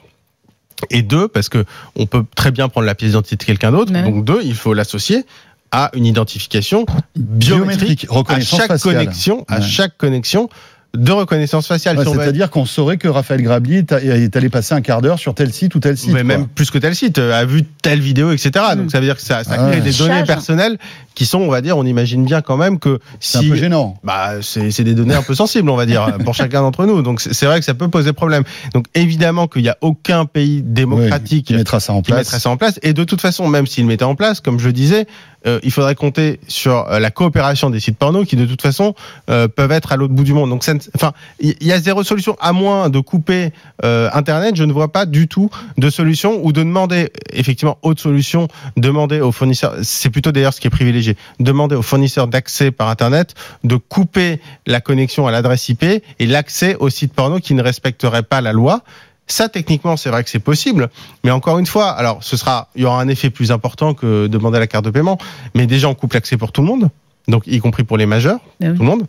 Et deux, parce que on peut très bien prendre la pièce d'identité de quelqu'un d'autre. Mais. Donc deux, il faut l'associer à une identification Biométrique, à reconnaissance chaque faciale. connexion, à Ouais. chaque connexion de reconnaissance faciale. Ouais, C'est-à-dire qu'on saurait que Raphaël Grabli est allé passer un quart d'heure sur tel site ou tel site. mais quoi. même plus que tel site, euh, a vu telle vidéo, etc. Mm. Donc ça veut dire que ça, ça Ah crée ouais. des données Charge. personnelles qui sont, on va dire, on imagine bien quand même que C'est si un peu gênant. bah, c'est c'est des données un peu sensibles, on va dire, pour chacun d'entre nous. Donc c'est c'est vrai que ça peut poser problème. Donc évidemment qu'il n'y a aucun pays démocratique Qui mettra ça en qui place. mettrait ça en place. Et de toute façon, même s'il mettait en place, comme je disais, euh, il faudrait compter sur euh, la coopération des sites porno qui, de toute façon, euh, peuvent être à l'autre bout du monde. Donc, enfin, il y, a zéro solution à moins de couper Internet. Je ne vois pas du tout de solution ou de demander, effectivement, autre solution, demander aux fournisseurs. C'est plutôt d'ailleurs ce qui est privilégié. Demander aux fournisseurs d'accès par Internet de couper la connexion à l'adresse IP et l'accès aux sites porno qui ne respecteraient pas la loi. Ça, techniquement, c'est vrai que c'est possible, mais encore une fois, alors ce sera, il y aura un effet plus important que demander la carte de paiement, mais déjà on coupe l'accès pour tout le monde, donc y compris pour les majeurs, Ben oui. tout le monde.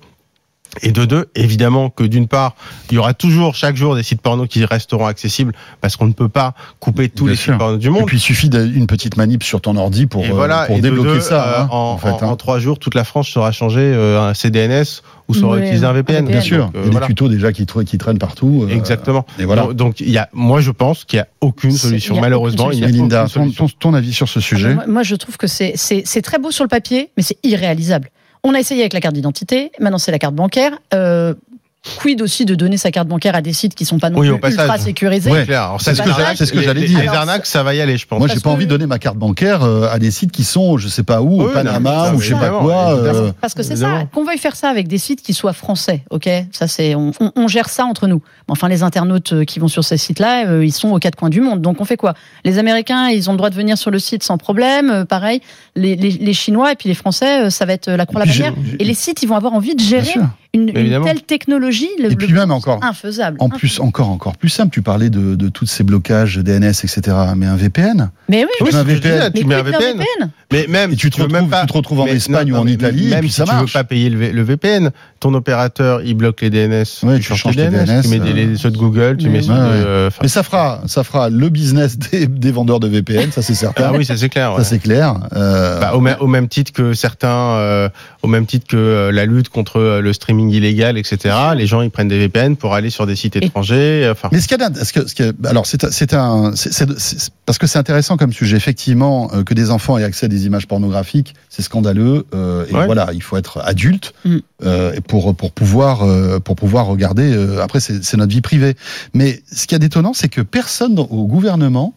Et de deux, évidemment que d'une part, il y aura toujours chaque jour des sites porno qui resteront accessibles parce qu'on ne peut pas couper tous Bien les sûr. sites porno du Et monde. puis il suffit d'une petite manip sur ton ordi pour, Et euh, voilà, pour et de débloquer deux, ça. euh, hein, en, en fait, en- hein. en trois jours, toute la France sera changée euh, un CDNS ou saura Ouais, utiliser un VPN. Bien sûr, euh, il y a voilà. des tutos déjà qui, tra- qui traînent partout. euh, Exactement. Et voilà. Donc, donc, il y a, moi, je pense qu'il n'y a aucune solution. il y a Malheureusement, aucune il a Et Linda, ton, solution. avis sur ce sujet Moi, moi, je trouve que c'est très beau sur le papier, mais c'est irréalisable. On a essayé avec la carte d'identité, maintenant c'est la carte bancaire. Euh, quid aussi de donner sa carte bancaire à des sites qui sont pas non Oui, plus passage. ultra sécurisés Ouais. C'est ce que ce que j'allais dire. Les arnaques, ça va y aller, je pense. Moi, j'ai pas que- envie de donner ma carte bancaire euh, à des sites qui sont, je sais pas où, au Panama non, ou je sais pas quoi. euh, Parce que c'est ça, qu'on veuille faire ça avec des sites qui soient français, ok? Ça c'est, on, on- on gère ça entre nous. Enfin, les internautes euh, qui vont sur ces sites-là, ils sont aux quatre coins du monde. Donc on fait quoi? Les Américains, ils ont le droit de venir sur le site sans problème. pareil, les, les- les Chinois et puis les Français, ça va être la croix la bannière. Et les sites, ils vont avoir envie de bien gérer sûr. Une, telle technologie. Le, Et le- puis même encore, infaisable. en plus, encore, encore plus simple, tu parlais de, de tous ces blocages DNS, etc. Mais un VPN, Mais oui, Oui, Tu mets un VPN. mais tu mets un quid d'un VPN. Mais même, et tu te, veux retrouves, même pas. tu te retrouves en mais Espagne non, ou en mais Italie, et même puis si ça tu veux marche. pas payer le, V- le VPN, ton opérateur il bloque les DNS. Ouais, tu tu changes tes DNS, DNS, tu mets des, euh, les- ceux de Google, tu mais mets oui. ceux de. Ouais. euh, Mais ça fera, ça fera le business des, vendeurs de VPN, ça c'est certain. ah oui, ça c'est clair. Ça c'est clair. Euh, Bah, au, même, titre que certains, euh, au même titre que euh, la lutte contre euh, le streaming illégal, etc. Les gens ils prennent des VPN pour aller sur des sites étrangers. Enfin, Mais ce qu'il y a, ce que, ce qu'il y a- alors c'est, c'est un, c'est, c'est- c'est- parce que c'est intéressant comme sujet. Effectivement, euh, que des enfants aient accès à des images pornographiques, c'est scandaleux. euh, et Ouais. voilà, il faut être adulte Mm. euh, pour pour pouvoir euh, pour pouvoir regarder. euh, après, c'est, c'est notre vie privée. Mais ce qu'il y a d'étonnant, c'est que personne au gouvernement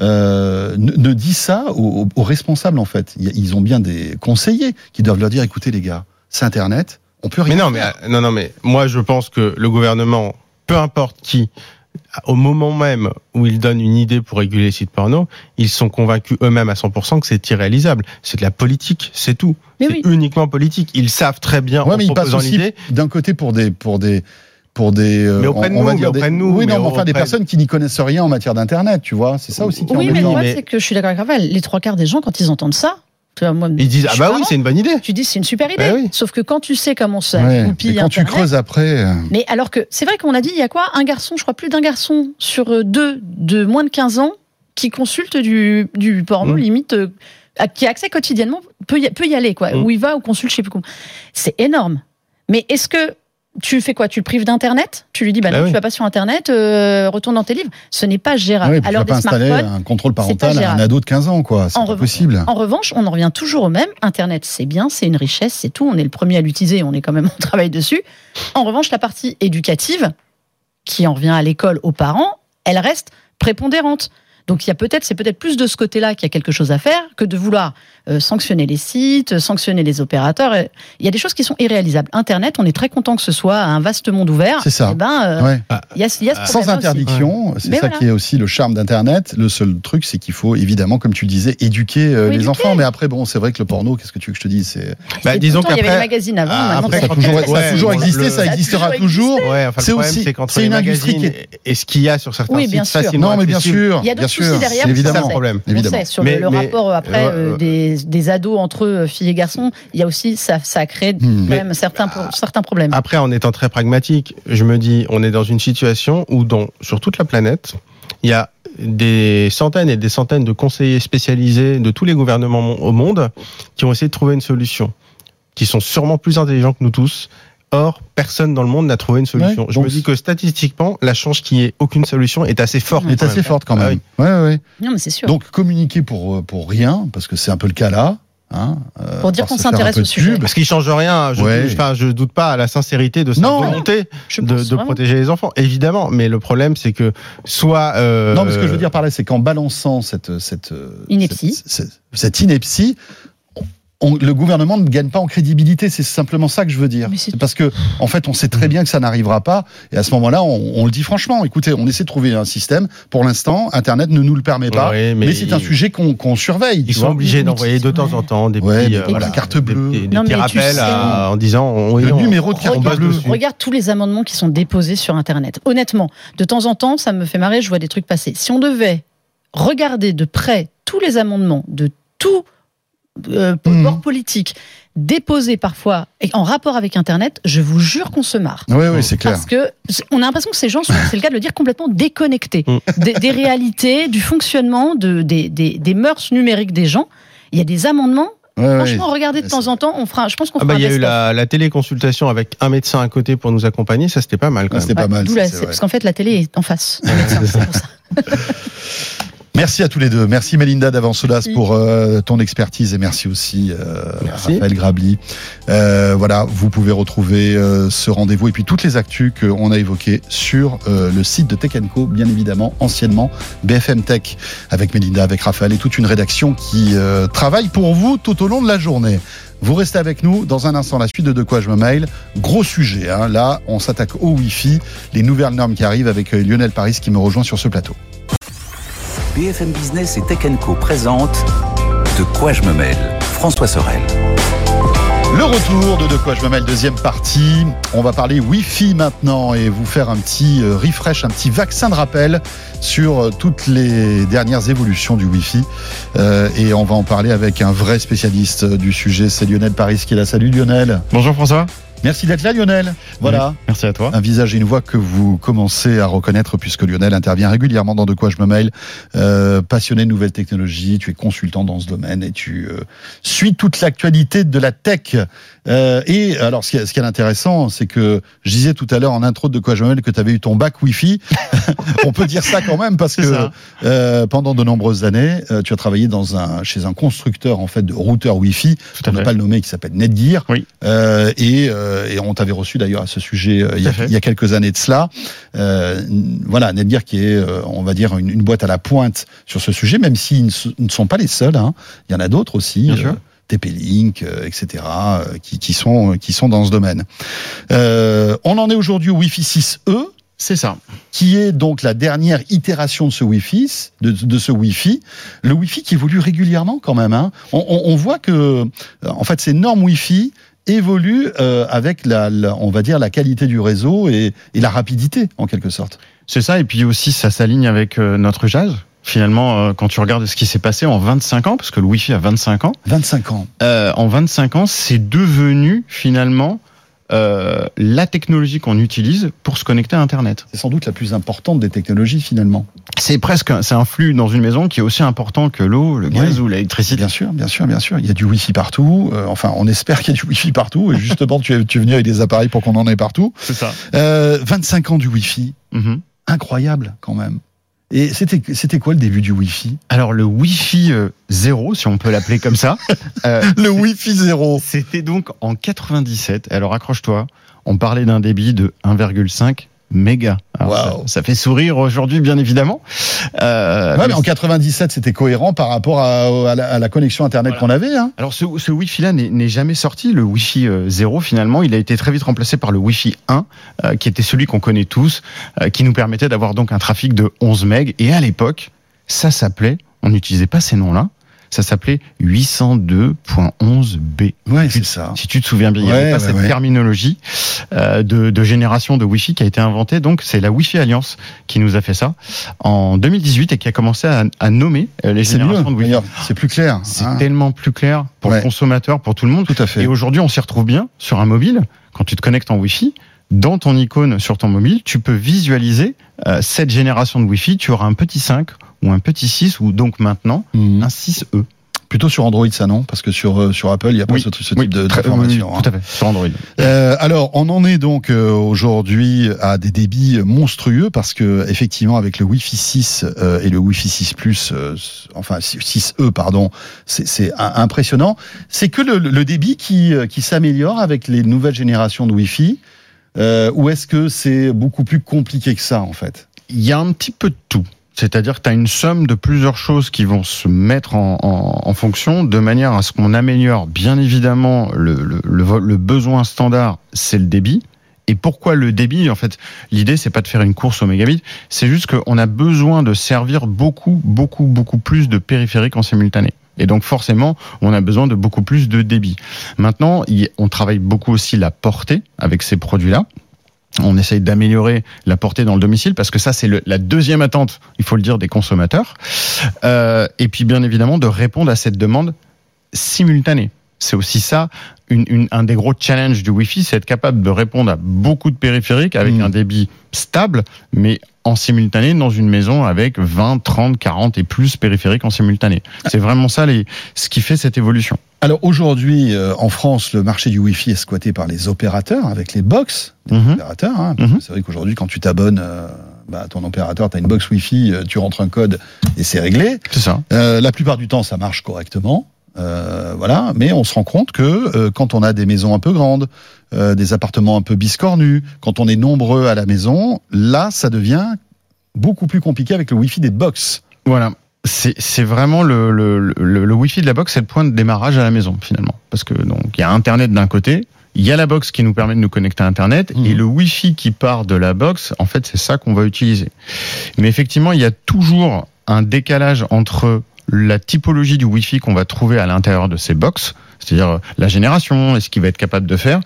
euh, ne, ne dit ça aux, aux- responsables en fait. Ils ont bien des conseillers qui doivent leur dire écoutez les gars, c'est Internet, on peut rien. mais non, mais faire. euh, non, non, mais moi je pense que le gouvernement, peu importe qui, au moment même où ils donnent une idée pour réguler les sites porno, ils sont convaincus eux-mêmes à 100% que c'est irréalisable. C'est de la politique, c'est tout. Mais C'est oui. uniquement politique. Ils savent très bien Ouais, en mais proposant l'idée. d'un côté pour des pour des pour des euh, Mais auprès de on, on va nous, dire mais des- de nous, oui mais non mais enfin des personnes qui n'y connaissent rien en matière d'internet tu vois c'est ça aussi qui est Oui, mais le problème, mais- c'est que je suis d'accord avec Raphaël. Les trois quarts des gens, quand ils entendent ça, moi, Ils disent ah bah oui, c'est une bonne idée. Tu dis c'est une super idée. Bah oui. Sauf que quand tu sais comment ça Ouais, goupille quand tu creuses après euh, Mais alors que c'est vrai qu'on a dit, il y a quoi? Un garçon, je crois plus d'un garçon sur euh, deux de moins de 15 ans qui consulte du, du porno, Mm. limite, euh, qui a accès quotidiennement, peut y, peut y aller, quoi. Mm. Où il va ou consulte, je sais plus comment. C'est énorme. Mais est-ce que tu fais quoi? Tu le prives d'Internet? Tu lui dis, bah, Bah non, oui. tu vas pas sur Internet, euh, retourne dans tes livres. Ce n'est pas gérable. ouais, puis tu alors vas pas des installer un contrôle parental à un ado de 15 ans quoi c'est possible En revanche, on en revient toujours au même. Internet, c'est bien, c'est une richesse, c'est tout. On est le premier à l'utiliser, on est quand même, on travaille dessus. En revanche, la partie éducative, qui en revient à l'école, aux parents, elle reste prépondérante. Donc il y a peut-être, c'est peut-être plus de ce côté-là qu'il y a quelque chose à faire que de vouloir euh, sanctionner les sites, sanctionner les opérateurs. Et Il y a des choses qui sont irréalisables. Internet, on est très content que ce soit un vaste monde ouvert. C'est ça. Eh ben, euh, ouais. il y a, y a ce sans interdiction c'est ça voilà. qui est aussi le charme d'internet le seul truc c'est qu'il faut évidemment comme tu le disais éduquer euh, les éduquer. enfants mais après bon c'est vrai que le porno qu'est-ce que tu veux que je te dise c'est Bah, disons temps, il y avait qu'après- les magazines avant. Ah, après, ça a toujours, Ouais, ça a toujours existé le- ça existera toujours toujours Ouais, enfin, C'est aussi- c'est une industrie magazines et ce qu'il y a sur certains sites non mais bien sûr Derrière, évidemment le problème. On évidemment sait, sur Mais- le, mais- rapport après euh, euh, des, des ados entre eux, filles et garçons, il y a aussi ça, ça a créé Hmm. quand même certains, pro- certains problèmes. Après, en étant très pragmatique, je me dis, on est dans une situation où, dans, sur toute la planète, il y a des centaines et des centaines de conseillers spécialisés de tous les gouvernements au monde qui ont essayé de trouver une solution, qui sont sûrement plus intelligents que nous tous. Or, personne dans le monde n'a trouvé une solution. Ouais, je donc me dis que statistiquement, la chance qu'il n'y ait aucune solution est assez forte. est assez même. forte quand Ah même ouais ouais Non, mais c'est sûr. donc communiquer pour euh, pour rien parce que c'est un peu le cas là hein, euh, Pour dire qu'on s'intéresse au sujet. Parce qu'il change rien. Je, Ouais. je doute pas à la sincérité de sa Non. volonté de, pense de protéger les enfants, évidemment. Mais le problème, c'est que soit euh, Non, mais ce que je veux dire par là, c'est qu'en balançant cette, cette, Ineptie. cette, cette- cette ineptie, on- le gouvernement ne gagne pas en crédibilité. C'est simplement ça que je veux dire. Parce que, en fait, on sait très bien que ça n'arrivera pas. Et à ce moment-là, on, on le dit franchement. Écoutez, on essaie de trouver un système. Pour l'instant, Internet ne nous le permet pas. Ouais, mais mais c'est un sujet qu'on surveille. Ils sont vois. obligés d'envoyer de temps en temps des Ouais, petits, des- euh, voilà, cartes bleues. des, des Non, petits mais tu rappels sais- à- en disant on, Le on- numéro de carte bleue. Regarde tous les amendements qui sont déposés sur Internet. Honnêtement, de temps en temps, ça me fait marrer, je vois des trucs passer. Si on devait regarder de près tous les amendements de tout euh, bord politique déposés parfois et en rapport avec Internet, je vous jure qu'on se marre. Oui, oui, c'est clair. Parce que on a l'impression que ces gens sont, c'est le cas de le dire, complètement déconnectés Mm. des, des réalités, du fonctionnement, de, des, des, des mœurs numériques des gens. Il y a des amendements. Ouais, ouais. Franchement, regardez de temps en temps. On fera, je pense qu'on Ah bah, il y a eu la, la téléconsultation avec un médecin à côté pour nous accompagner, ça c'était pas mal quand Ah, même. C'était pas Ouais, mal. d'où ça, la- c'est c'est- vrai. parce qu'en fait, la télé est en face. c'est pour ça. Merci à tous les deux. Merci Melinda Davansolas Merci. pour euh, ton expertise et merci aussi euh, Merci. Raphaël Grabli. Euh, voilà, vous pouvez retrouver ce rendez-vous et puis toutes les actus qu'on a évoquées sur le site de Tech Co, bien évidemment, anciennement BFM Tech, avec Melinda, avec Raphaël et toute une rédaction qui travaille pour vous tout au long de la journée. Vous restez avec nous dans un instant la suite de De quoi je me mail. Gros sujet, hein. là on s'attaque au Wi-Fi, les nouvelles normes qui arrivent avec Lionel Paris qui me rejoint sur ce plateau. BFM Business et Tech Co présente De quoi je me mêle François Sorel. Le retour de De quoi je me mêle, deuxième partie. On va parler Wi-Fi maintenant et vous faire un petit euh, refresh, un petit vaccin de rappel sur euh, toutes les dernières évolutions du Wi-Fi. Euh, et on va en parler avec un vrai spécialiste du sujet, c'est Lionel Paris qui est là. Salut Lionel. Bonjour François. Merci d'être là Lionel. Voilà. Merci à toi. Un visage et une voix que vous commencez à reconnaître puisque Lionel intervient régulièrement dans De quoi je me mail. Euh, passionné de nouvelles technologies, tu es consultant dans ce domaine et tu euh, suis toute l'actualité de la tech. Euh, et alors, ce qui est, ce qui est intéressant, c'est que je disais tout à l'heure en intro de De quoi je me mêle que tu avais eu ton bac Wi-Fi. On peut dire ça quand même parce que euh, pendant de nombreuses années, euh, tu as travaillé dans un chez un constructeur en fait de routeurs Wi-Fi. Tout à On n'a pas le nommer qui s'appelle Netgear. Oui. Euh, et, euh, et on t'avait reçu d'ailleurs à ce sujet euh, il, y a, il y quelques années de cela. Euh, voilà, Netgear qui est, euh, on va dire, une, une boîte à la pointe sur ce sujet, même s'ils ne, sont pas les seuls. hein. Il y en a d'autres aussi. Bien sûr. TP-Link, euh, etc., euh, qui, qui sont qui sont dans ce domaine. Euh, on en est aujourd'hui au Wi-Fi 6E. C'est ça. qui est donc la dernière itération de ce Wi-Fi, de, de ce Wi-Fi, le Wi-Fi qui évolue régulièrement quand même. Hein. On, on- on voit que, euh, en fait, ces normes Wi-Fi évoluent euh, avec la, la- on va dire, la qualité du réseau et, et la rapidité, en quelque sorte. C'est ça, et puis aussi ça s'aligne avec euh, notre usage. Finalement, euh, quand tu regardes ce qui s'est passé en 25 ans, parce que le Wi-Fi a 25 ans, 25 ans. euh, en 25 ans, c'est devenu finalement euh, la technologie qu'on utilise pour se connecter à Internet. C'est sans doute la plus importante des technologies, finalement. C'est presque, un- c'est un flux dans une maison qui est aussi important que l'eau, le gaz Oui. ou l'électricité. Bien sûr, bien sûr, bien sûr. Il y a du Wi-Fi partout. Euh, enfin, on espère qu'il y a du Wi-Fi partout. Et justement, tu es, tu es venu avec des appareils pour qu'on en ait partout. C'est ça. Euh, 25 ans du Wi-Fi. Mhm. Incroyable, quand même. Et c'était, c'était quoi le début du Wi-Fi? Alors le Wi-Fi euh, zéro, si on peut l'appeler comme ça, euh, Le Wi-Fi zéro. C'était donc en 97. Alors accroche-toi, on parlait d'un débit de 1,5 mégas. Alors, Waouh. ça, ça fait sourire aujourd'hui, bien évidemment. Euh, Ouais, mais mais en 97, c'était cohérent par rapport à, à la, à la connexion Internet Voilà. qu'on avait. Hein. Alors ce, ce Wi-Fi-là n'est n'est jamais sorti, le Wi-Fi euh, 0 finalement, il a été très vite remplacé par le Wi-Fi 1, euh, qui était celui qu'on connaît tous, euh, qui nous permettait d'avoir donc un trafic de 11 MB. Et à l'époque, ça s'appelait, on n'utilisait pas ces noms-là, ça s'appelait 802.11b. Ouais, c'est ça. Si tu te souviens bien, il n'y Ouais, avait pas cette ouais. terminologie euh, de, de génération de Wi-Fi qui a été inventée. Donc, c'est la Wi-Fi Alliance qui nous a fait ça en 2018 et qui a commencé à, à nommer euh, les mieux, générations de Wi-Fi. C'est plus clair. C'est hein. tellement plus clair pour Ouais. le consommateur, pour tout le monde. Tout à fait. Et aujourd'hui, on s'y retrouve bien sur un mobile. Quand tu te connectes en Wi-Fi, dans ton icône sur ton mobile, tu peux visualiser euh, cette génération de Wi-Fi. Tu auras un petit 5 ou un petit 6 ou donc maintenant Mhm. un 6E. Plutôt sur Android, ça non? Parce que sur, euh, sur Apple, il n'y a pas Oui. ce, ce type Oui, de- très- d'information. oui, hein. Tout à fait, sur Android. Euh, alors, on en est donc euh, aujourd'hui à des débits monstrueux parce que effectivement, avec le Wi-Fi 6 euh, et le Wi-Fi 6 Plus, euh, enfin 6E, pardon, c'est impressionnant. C'est que le, le débit qui, euh, qui s'améliore avec les nouvelles générations de Wi-Fi, euh, ou est-ce que c'est beaucoup plus compliqué que ça en fait? Il y a un petit peu de tout. C'est-à-dire que tu as une somme de plusieurs choses qui vont se mettre en, en- en fonction de manière à ce qu'on améliore bien évidemment le, le- le le besoin standard, c'est le débit. Et pourquoi le débit? En fait, l'idée c'est pas de faire une course au mégabit, c'est juste qu'on a besoin de servir beaucoup, beaucoup, beaucoup plus de périphériques en simultané. Et donc forcément, on a besoin de beaucoup plus de débit. Maintenant, on travaille beaucoup aussi la portée avec ces produits-là. On essaye d'améliorer la portée dans le domicile parce que ça c'est la deuxième attente, il faut le dire, des consommateurs. Euh, et puis bien évidemment de répondre à cette demande simultanée. C'est aussi ça, une, une- un des gros challenges du Wi-Fi, c'est être capable de répondre à beaucoup de périphériques avec Mm. un débit stable, mais en simultané dans une maison avec 20, 30, 40 et plus périphériques en simultané. C'est vraiment ça les, ce qui fait cette évolution. Alors aujourd'hui, euh, en France, le marché du Wi-Fi est squatté par les opérateurs avec les box Mhm. opérateurs. hein, Mhm. C'est vrai qu'aujourd'hui, quand tu t'abonnes euh, bah, à ton opérateur, tu as une box Wi-Fi, euh, tu rentres un code et c'est réglé. C'est ça. Euh, la plupart du temps, ça marche correctement. Euh, voilà, mais on se rend compte que euh, quand on a des maisons un peu grandes, euh, des appartements un peu biscornus, quand on est nombreux à la maison, là, ça devient beaucoup plus compliqué avec le Wi-Fi des box. Voilà. C'est vraiment le, le, le, le Wi-Fi de la box, c'est le point de démarrage à la maison finalement. Parce que donc il y a Internet d'un côté, il y a la box qui nous permet de nous connecter à Internet, Mhm. et le Wi-Fi qui part de la box, en fait c'est ça qu'on va utiliser. Mais effectivement, il y a toujours un décalage entre la typologie du Wi-Fi qu'on va trouver à l'intérieur de ces box, c'est-à-dire la génération et ce qu'il va être capable de faire,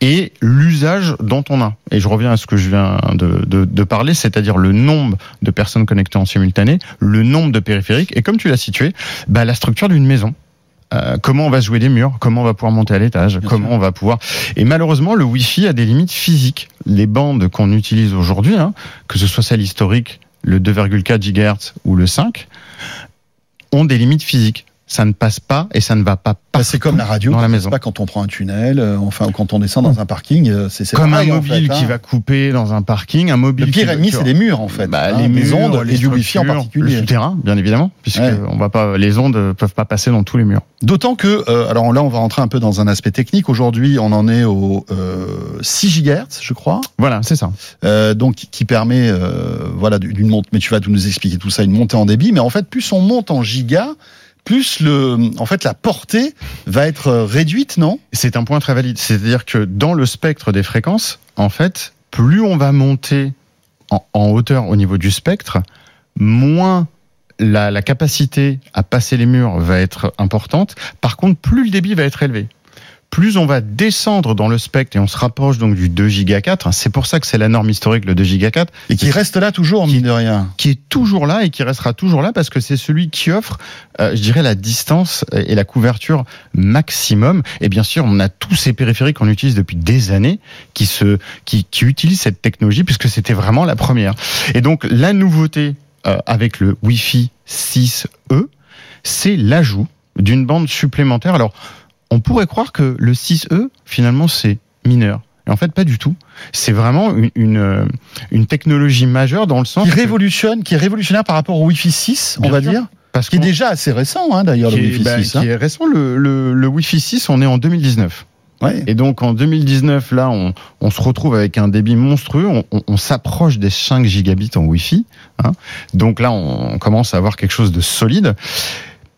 et l'usage dont on a. Et je reviens à ce que je viens de, de, de parler, c'est-à-dire le nombre de personnes connectées en simultané, le nombre de périphériques, et comme tu l'as situé, bah, la structure d'une maison. Euh, comment on va jouer des murs, comment on va pouvoir monter à l'étage, comment sûr. on va pouvoir. Et malheureusement, le Wi-Fi a des limites physiques. Les bandes qu'on utilise aujourd'hui, hein, que ce soit celle historique, le 2,4 GHz ou le 5, ont des limites physiques. Ça ne passe pas et ça ne va pas Bah, partout c'est comme la radio, dans la maison. pas quand on prend un tunnel, euh, enfin, ou quand on descend dans un parking, euh, c'est Comme pareil, un en mobile qui hein. va couper dans un parking, un mobile. Le pire ennemi, c'est les murs, en fait. Bah, hein, les, murs, ondes les du Wi-Fi en particulier. Le souterrain, bien évidemment, puisque Ouais. on va pas, les ondes peuvent pas passer dans tous les murs. D'autant que, euh, alors là, on va rentrer un peu dans un aspect technique. Aujourd'hui, on en est au euh, 6 GHz, je crois, Voilà, c'est ça. donc qui- permet, voilà, d'une monte. Mais tu vas tout nous expliquer tout ça, une montée en débit. Mais en fait, plus on monte en giga, plus le, en fait, la portée va être euh, réduite, non? C'est un point très valide. C'est-à-dire que dans le spectre des fréquences, en fait, plus on va monter en, hauteur au niveau du spectre, moins la capacité à passer les murs va être importante. Par contre, plus le débit va être élevé plus on va descendre dans le spectre et on se rapproche donc du 2 giga 4. C'est pour ça que c'est la norme historique le 2 giga 4 Et qui reste là toujours, mine de rien. qui est toujours là et qui restera toujours là parce que c'est celui qui offre, euh, je dirais, la distance et la couverture maximum. Et bien sûr, on a tous ces périphériques qu'on utilise depuis des années qui se, qui, qui utilisent cette technologie puisque c'était vraiment la première. Et donc la nouveauté euh, avec le Wi-Fi 6E, c'est l'ajout d'une bande supplémentaire. Alors on pourrait croire que le 6E, finalement, c'est mineur. Et en fait, pas du tout. C'est vraiment une, une, euh, une technologie majeure dans le sens Qui révolutionne, qui est révolutionnaire par rapport au Wi-Fi 6, on va sûr. dire. parce Qui est déjà assez récent, hein, d'ailleurs, le Wi-Fi bah, 6. hein. qui est récent. Le, le, le Wi-Fi 6, on est en 2019. Ouais. Et donc en 2019, là, on, on se retrouve avec un débit monstrueux. On, on- on s'approche des 5 gigabits en Wi-Fi. hein. Donc là, on, commence à avoir quelque chose de solide.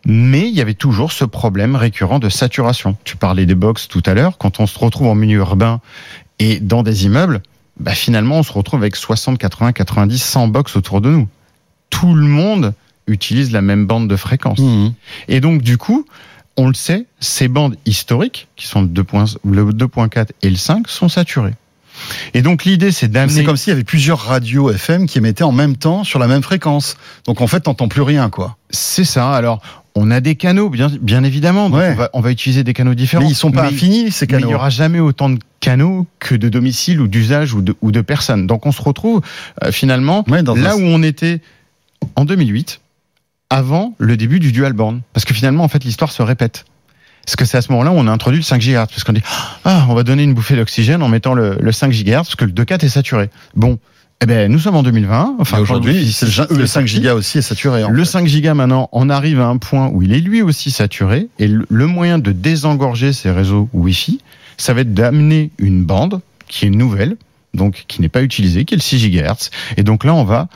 Mais il y avait toujours ce problème récurrent de saturation. Tu parlais des box tout à l'heure. Quand on se retrouve en milieu urbain et dans des immeubles, bah finalement, on se retrouve avec 60, 80, 90, 100 box autour de nous. Tout le monde utilise la même bande de fréquence. Mhm. Et donc, du coup, on le sait, ces bandes historiques, qui sont le 2.4 le 2.4 et le 5, sont saturées. Et donc, l'idée, c'est C'est d'amener. comme s'il y avait plusieurs radios FM qui émettaient en même temps sur la même fréquence. Donc en fait, t'entends plus rien, quoi. C'est ça. Alors, on a des canaux, bien, bien évidemment. Donc Ouais. on, va, on va utiliser des canaux différents. Mais ils sont pas infinis, ces Mais il canaux. n'y aura jamais autant de canaux que de domiciles ou d'usages ou de, ou de personnes. Donc, on se retrouve euh, finalement Ouais, dans là un- où on était en 2008, avant le début du dual band. Parce que finalement, en fait, l'histoire se répète. Parce que c'est à ce moment-là où on a introduit le 5 GHz. Parce qu'on dit, ah, on va donner une bouffée d'oxygène en mettant le, le 5 GHz, parce que le 2.4 est saturé. Bon, eh ben, nous sommes en 2020. Enfin, aujourd'hui, le, le, le 5 gigas aussi est saturé. en le fait. 5 gigas maintenant, on arrive à un point où il est lui aussi saturé. Et le, moyen de désengorger ces réseaux Wi-Fi, ça va être d'amener une bande qui est nouvelle, donc qui n'est pas utilisée, qui est le 6 GHz. Et donc là, on va,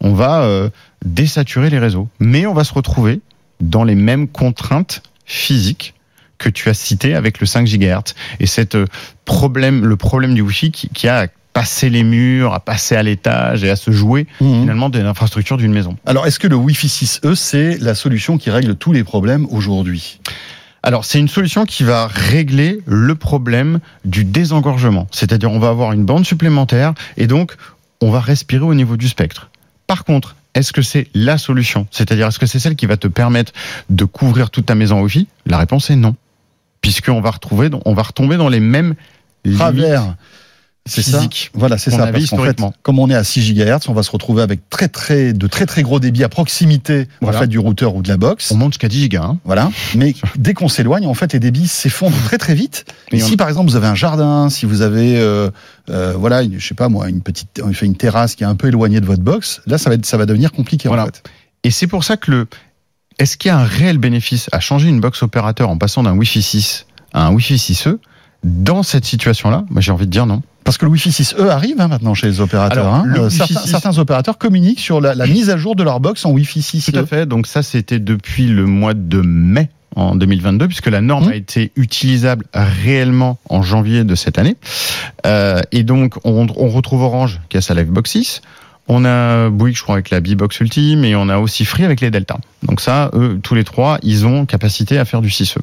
on va euh, désaturer les réseaux. Mais on va se retrouver dans les mêmes contraintes physiques que tu as citées avec le 5 GHz. Et cette euh, problème, le problème du Wi-Fi qui, qui a passer les murs, à passer à l'étage et à se jouer Mhm. finalement de l'infrastructure d'une maison. Alors, est-ce que le Wi-Fi 6E, c'est la solution qui règle tous les problèmes aujourd'hui? Alors, c'est une solution qui va régler le problème du désengorgement. C'est-à-dire, on va avoir une bande supplémentaire et donc, on va respirer au niveau du spectre. Par contre, est-ce que c'est la solution? C'est-à-dire, est-ce que c'est celle qui va te permettre de couvrir toute ta maison Wi-Fi? La réponse est non. Puisqu'on va retrouver, on va retomber dans les mêmes limites C'est ça. Voilà, c'est ça. Parce qu'en fait, comme on est à 6 GHz, on va se retrouver avec très très de très très gros débits à proximité Voilà. en fait du routeur ou de la box. On monte jusqu'à 10 gigas. hein. Voilà. Mais dès qu'on s'éloigne, en fait, les débits s'effondrent très très vite. Et, on- si par exemple vous avez un jardin, si vous avez, euh, euh, voilà, je sais pas moi, une petite, une terrasse qui est un peu éloignée de votre box, là ça va être, ça va devenir compliqué Voilà. en fait. Et c'est pour ça que le. Est-ce qu'il y a un réel bénéfice à changer une box opérateur en passant d'un Wi-Fi 6 à un Wi-Fi 6E Dans cette situation-là, moi j'ai envie de dire non. Parce que le Wi-Fi 6E arrive hein, maintenant chez les opérateurs. Alors, hein. le Euh, certains, 6 certains opérateurs communiquent sur la, la mise à jour de leur box en Wi-Fi 6E. Tout à fait. Donc ça, c'était depuis le mois de mai en 2022, puisque la norme Mmh. a été utilisable réellement en janvier de cette année. Euh, et donc, on, on retrouve Orange qui a sa Livebox 6. On a Bouygues, je crois, avec la B-Box Ultime, et on a aussi Free avec les Delta. Donc ça, eux, tous les trois, ils ont capacité à faire du 6E.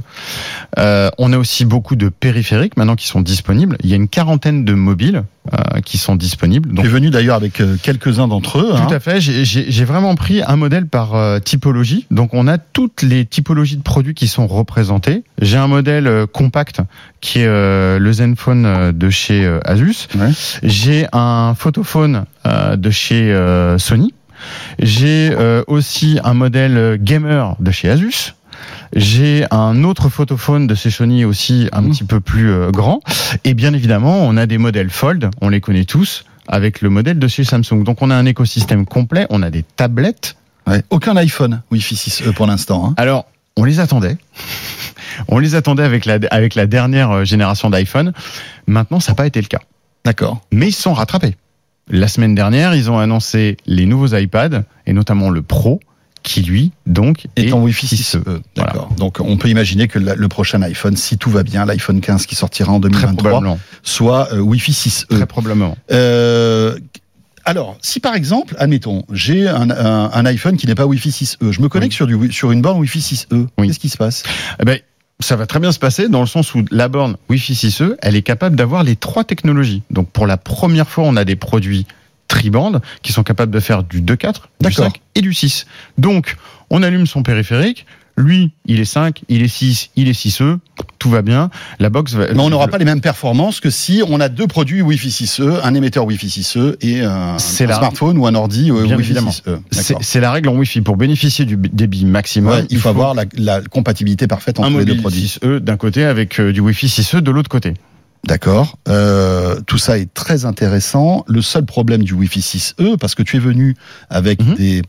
Euh, on a aussi beaucoup de périphériques maintenant qui sont disponibles. Il y a une quarantaine de mobiles euh, qui sont disponibles. Donc Tu es venu d'ailleurs avec euh, quelques-uns d'entre eux. hein. tout à fait. J'ai- vraiment pris un modèle par typologie. Donc, on a toutes les typologies de produits qui sont représentées. J'ai un modèle compact qui est le Zenfone de chez Asus. Ouais. J'ai un photophone de chez euh, Sony. J'ai euh, aussi un modèle euh, gamer de chez Asus. J'ai un autre photophone de chez Sony aussi un Mmh. petit peu plus euh, grand. Et bien évidemment, on a des modèles Fold, on les connaît tous, avec le modèle de chez Samsung. Donc on a un écosystème complet, on a des tablettes. Ouais. Aucun iPhone Wi-Fi 6E pour l'instant. hein. Alors, on les attendait. On les attendait avec la, avec la dernière euh, génération d'iPhone. Maintenant, ça n'a pas été le cas. D'accord. Mais ils se sont rattrapés. La semaine dernière, ils ont annoncé les nouveaux iPads, et notamment le Pro, qui lui, donc, est en Wi-Fi 6E. 6E. D'accord. Donc on peut imaginer que le prochain iPhone, si tout va bien, l'iPhone 15 qui sortira en Très 2023, probablement. soit euh, Wi-Fi 6E. Très probablement. Euh, Alors, si par exemple, admettons, j'ai un, un- un iPhone qui n'est pas Wi-Fi 6E, je me connecte sur, du, sur une borne Wi-Fi 6E, Oui. qu'est-ce qui se passe? Eh ben, ça va très bien se passer dans le sens où la borne Wi-Fi 6E, elle est capable d'avoir les trois technologies. Donc pour la première fois, on a des produits tri-bande qui sont capables de faire du 2.4, du D'accord. 5 et du 6. Donc on allume son périphérique, lui, il est 5, il est 6, il est 6E, tout va bien. La box va... Mais on n'aura pas les mêmes performances que si on a deux produits Wi-Fi 6E, un émetteur Wi-Fi 6E et un, C'est un la- smartphone ou un ordi euh, Bien Wi-Fi évidemment. 6E. C'est la règle en Wi-Fi. Pour bénéficier du débit maximum, Ouais, il faut avoir la, la compatibilité parfaite un entre les deux produits. 6E d'un côté avec euh, du Wi-Fi 6E de l'autre côté. D'accord. Euh, tout ça est très intéressant. Le seul problème du Wi-Fi 6E, parce que tu es venu avec Mhm. des,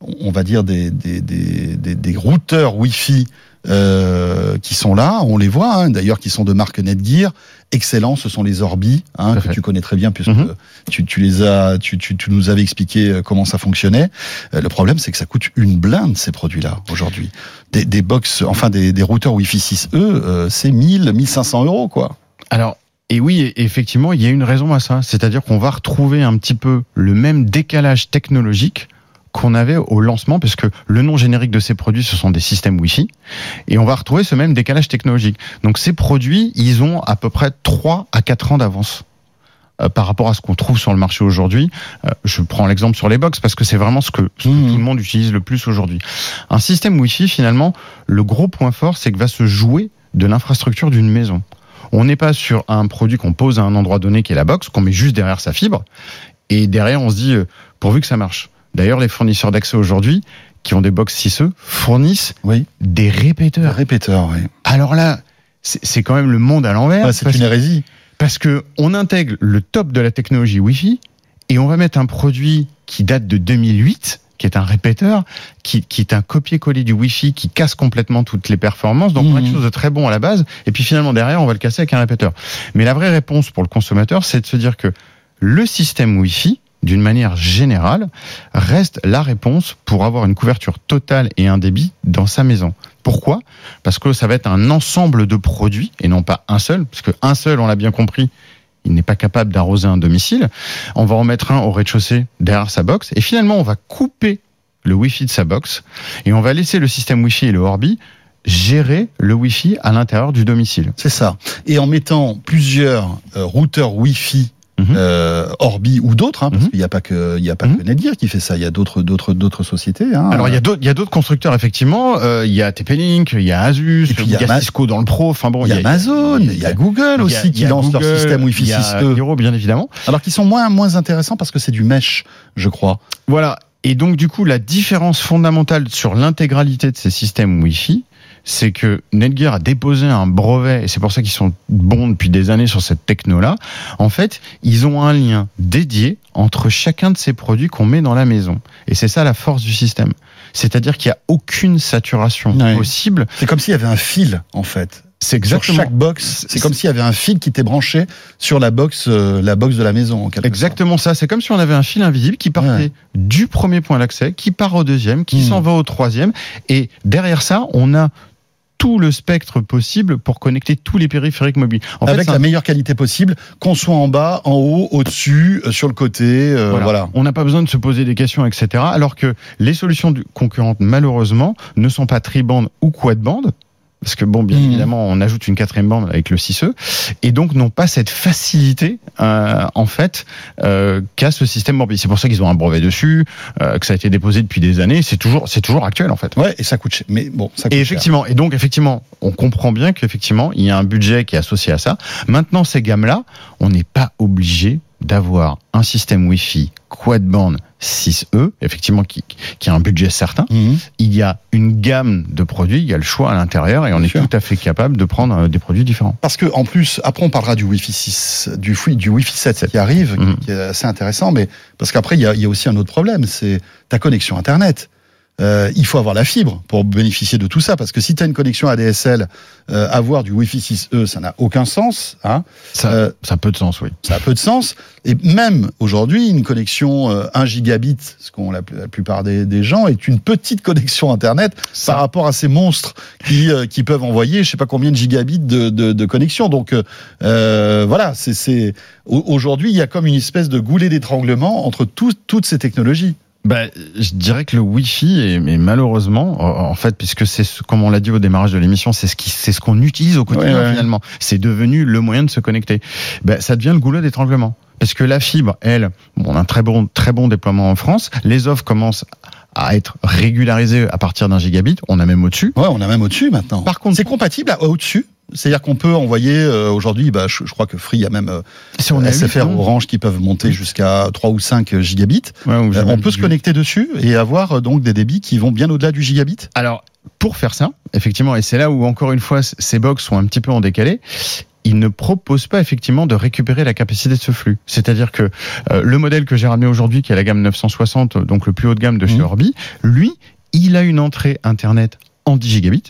on va dire des des, des, des, des routeurs Wi-Fi euh, qui sont là, on les voit. hein, D'ailleurs, qui sont de marque Netgear. Excellents, ce sont les Orbi hein, que tu connais très bien puisque Mhm. tu, tu les as, tu, tu, tu nous avais expliqué euh, comment ça fonctionnait. Euh, le problème, c'est que ça coûte une blinde ces produits-là aujourd'hui. Des, des box, enfin des, des routeurs Wi-Fi 6E, euh, c'est 1000, 1500 euros quoi. Alors, et oui, et- effectivement, il y a une raison à ça. C'est-à-dire qu'on va retrouver un petit peu le même décalage technologique qu'on avait au lancement, parce que le nom générique de ces produits, ce sont des systèmes Wi-Fi, et on va retrouver ce même décalage technologique. Donc ces produits, ils ont à peu près 3 à 4 ans d'avance euh, par rapport à ce qu'on trouve sur le marché aujourd'hui. Euh, je prends l'exemple sur les box parce que c'est vraiment ce que, ce que Mhm. tout le monde utilise le plus aujourd'hui. Un système Wi-Fi, finalement, le gros point fort, c'est que va se jouer de l'infrastructure d'une maison. On n'est pas sur un produit qu'on pose à un endroit donné qui est la box, qu'on met juste derrière sa fibre, et derrière on se dit euh, pourvu que ça marche. D'ailleurs, les fournisseurs d'accès aujourd'hui qui ont des box 6E fournissent Oui. des répéteurs. Répéteur, oui. Alors là, c'est quand même le monde à l'envers. Ouais, c'est une hérésie. parce que on intègre le top de la technologie Wi-Fi et on va mettre un produit qui date de 2008, qui est un répéteur, qui, qui est un copier-coller du Wi-Fi, qui casse complètement toutes les performances. Donc on a quelque chose de très bon à la base, et puis finalement derrière on va le casser avec un répéteur. Mais la vraie réponse pour le consommateur, c'est de se dire que le système Wi-Fi, d'une manière générale, reste la réponse pour avoir une couverture totale et un débit dans sa maison. Pourquoi? Parce que ça va être un ensemble de produits et non pas un seul, parce que un seul, on l'a bien compris, il n'est pas capable d'arroser un domicile. On va en mettre un au rez-de-chaussée derrière sa box et finalement on va couper le Wi-Fi de sa box et on va laisser le système Wi-Fi et le Orbi gérer le Wi-Fi à l'intérieur du domicile. C'est ça. Et en mettant plusieurs euh, routeurs Wi-Fi Mhm. euh, Orbi ou d'autres, hein, parce Mhm. qu'il n'y a pas que il y a pas Mhm. que Netgear qui fait ça. Il y a d'autres d'autres d'autres sociétés. Hein. Alors il y a d'autres, il y a d'autres constructeurs effectivement. Euh, il y a TP-Link, il y a Asus, puis, il y a, Ma- Cisco dans le pro. Enfin bon, il y a Amazon, il y a Google a- aussi qui lance leur système Wi-Fi il y a 6E. Hero, bien évidemment. Alors qu'ils sont moins moins intéressants parce que c'est du mesh, je crois. Voilà. Et donc, du coup, la différence fondamentale sur l'intégralité de ces systèmes Wi-Fi, c'est que Netgear a déposé un brevet, et c'est pour ça qu'ils sont bons depuis des années sur cette techno-là. En fait, ils ont un lien dédié entre chacun de ces produits qu'on met dans la maison. Et c'est ça la force du système. C'est-à-dire qu'il n'y a aucune saturation Ouais. possible. C'est comme s'il y avait un fil en fait. C'est Sur exactement chaque box, c'est comme s'il y avait un fil qui était branché sur la box, euh, la box de la maison. En Exactement ça. C'est comme si on avait un fil invisible qui partait Ouais. du premier point d'accès, qui part au deuxième, qui Hmm. s'en va au troisième. Et derrière ça, on a tout le spectre possible pour connecter tous les périphériques mobiles. En Avec fait, la un- meilleure qualité possible, qu'on soit en bas, en haut, au-dessus, euh, sur le côté, euh, voilà. voilà. On n'a pas besoin de se poser des questions, etc. Alors que les solutions concurrentes, malheureusement, ne sont pas tri-band ou quad-band. Parce que bon, bien Mhm. évidemment, on ajoute une quatrième bande avec le 6E, et donc n'ont pas cette facilité, euh, en fait, euh, qu'a ce système Orbi. C'est pour ça qu'ils ont un brevet dessus, euh, que ça a été déposé depuis des années. C'est toujours, c'est toujours actuel, en fait. Ouais, et ça coûte cher. Mais bon, ça coûte Et cher. effectivement, et donc effectivement, on comprend bien qu'effectivement, il y a un budget qui est associé à ça. Maintenant, ces gammes-là, on n'est pas obligé d'avoir un système Wi-Fi quad-band 6E, effectivement, qui, qui a un budget certain. Mhm. Il y a une gamme de produits, il y a le choix à l'intérieur, et on Bien est sûr. tout à fait capable de prendre euh, des produits différents. Parce que en plus, après on parlera du Wi-Fi 6, du, wi- du Wi-Fi 7 qui arrive, qui- Mhm. qui est assez intéressant, mais parce qu'après il y a aussi un autre problème, c'est ta connexion Internet. Euh, il faut avoir la fibre pour bénéficier de tout ça. Parce que si tu as une connexion ADSL, euh, avoir du Wi-Fi 6E, ça n'a aucun sens. Hein. Ça, Euh, ça a peu de sens, oui. ça a peu de sens. Et même aujourd'hui, une connexion euh, 1 gigabit, ce qu'ont la, la plupart des, des gens, est une petite connexion Internet Ça- par rapport à ces monstres qui, qui peuvent envoyer, je sais pas combien de gigabits de, de, de connexion. Donc voilà, c'est aujourd'hui, il y a comme une espèce de goulet d'étranglement entre tout- toutes ces technologies. Bah, je dirais que le Wi-Fi, est, mais malheureusement, en fait, puisque c'est ce- comme on l'a dit au démarrage de l'émission, c'est ce qui, c'est ce qu'on utilise au quotidien Ouais, ouais. finalement. C'est devenu le moyen de se connecter. Bah, ça devient le goulot d'étranglement. Parce que la fibre, elle, bon, on a un très bon, très bon déploiement en France. Les offres commencent à être régularisées à partir d'un gigabit. On a même au-dessus. Ouais, on a même au-dessus maintenant. Par contre- c'est compatible à- au-dessus. C'est-à-dire qu'on peut envoyer euh, aujourd'hui, bah, je, je crois que Free a même euh, Si on a SFR Orange qui peuvent monter jusqu'à 3 ou 5 gigabits. ouais, ou j'ai Euh, on peut se connecter dessus et avoir euh, donc des débits qui vont bien au-delà du gigabit. Alors, pour faire ça, effectivement, et c'est là où encore une fois ces box sont un petit peu en décalé, ils ne proposent pas effectivement de récupérer la capacité de ce flux. C'est-à-dire que euh, le modèle que j'ai ramené aujourd'hui, qui est la gamme 960, donc le plus haut de gamme de chez Mhm. Orbi, lui, il a une entrée Internet en 10 gigabits.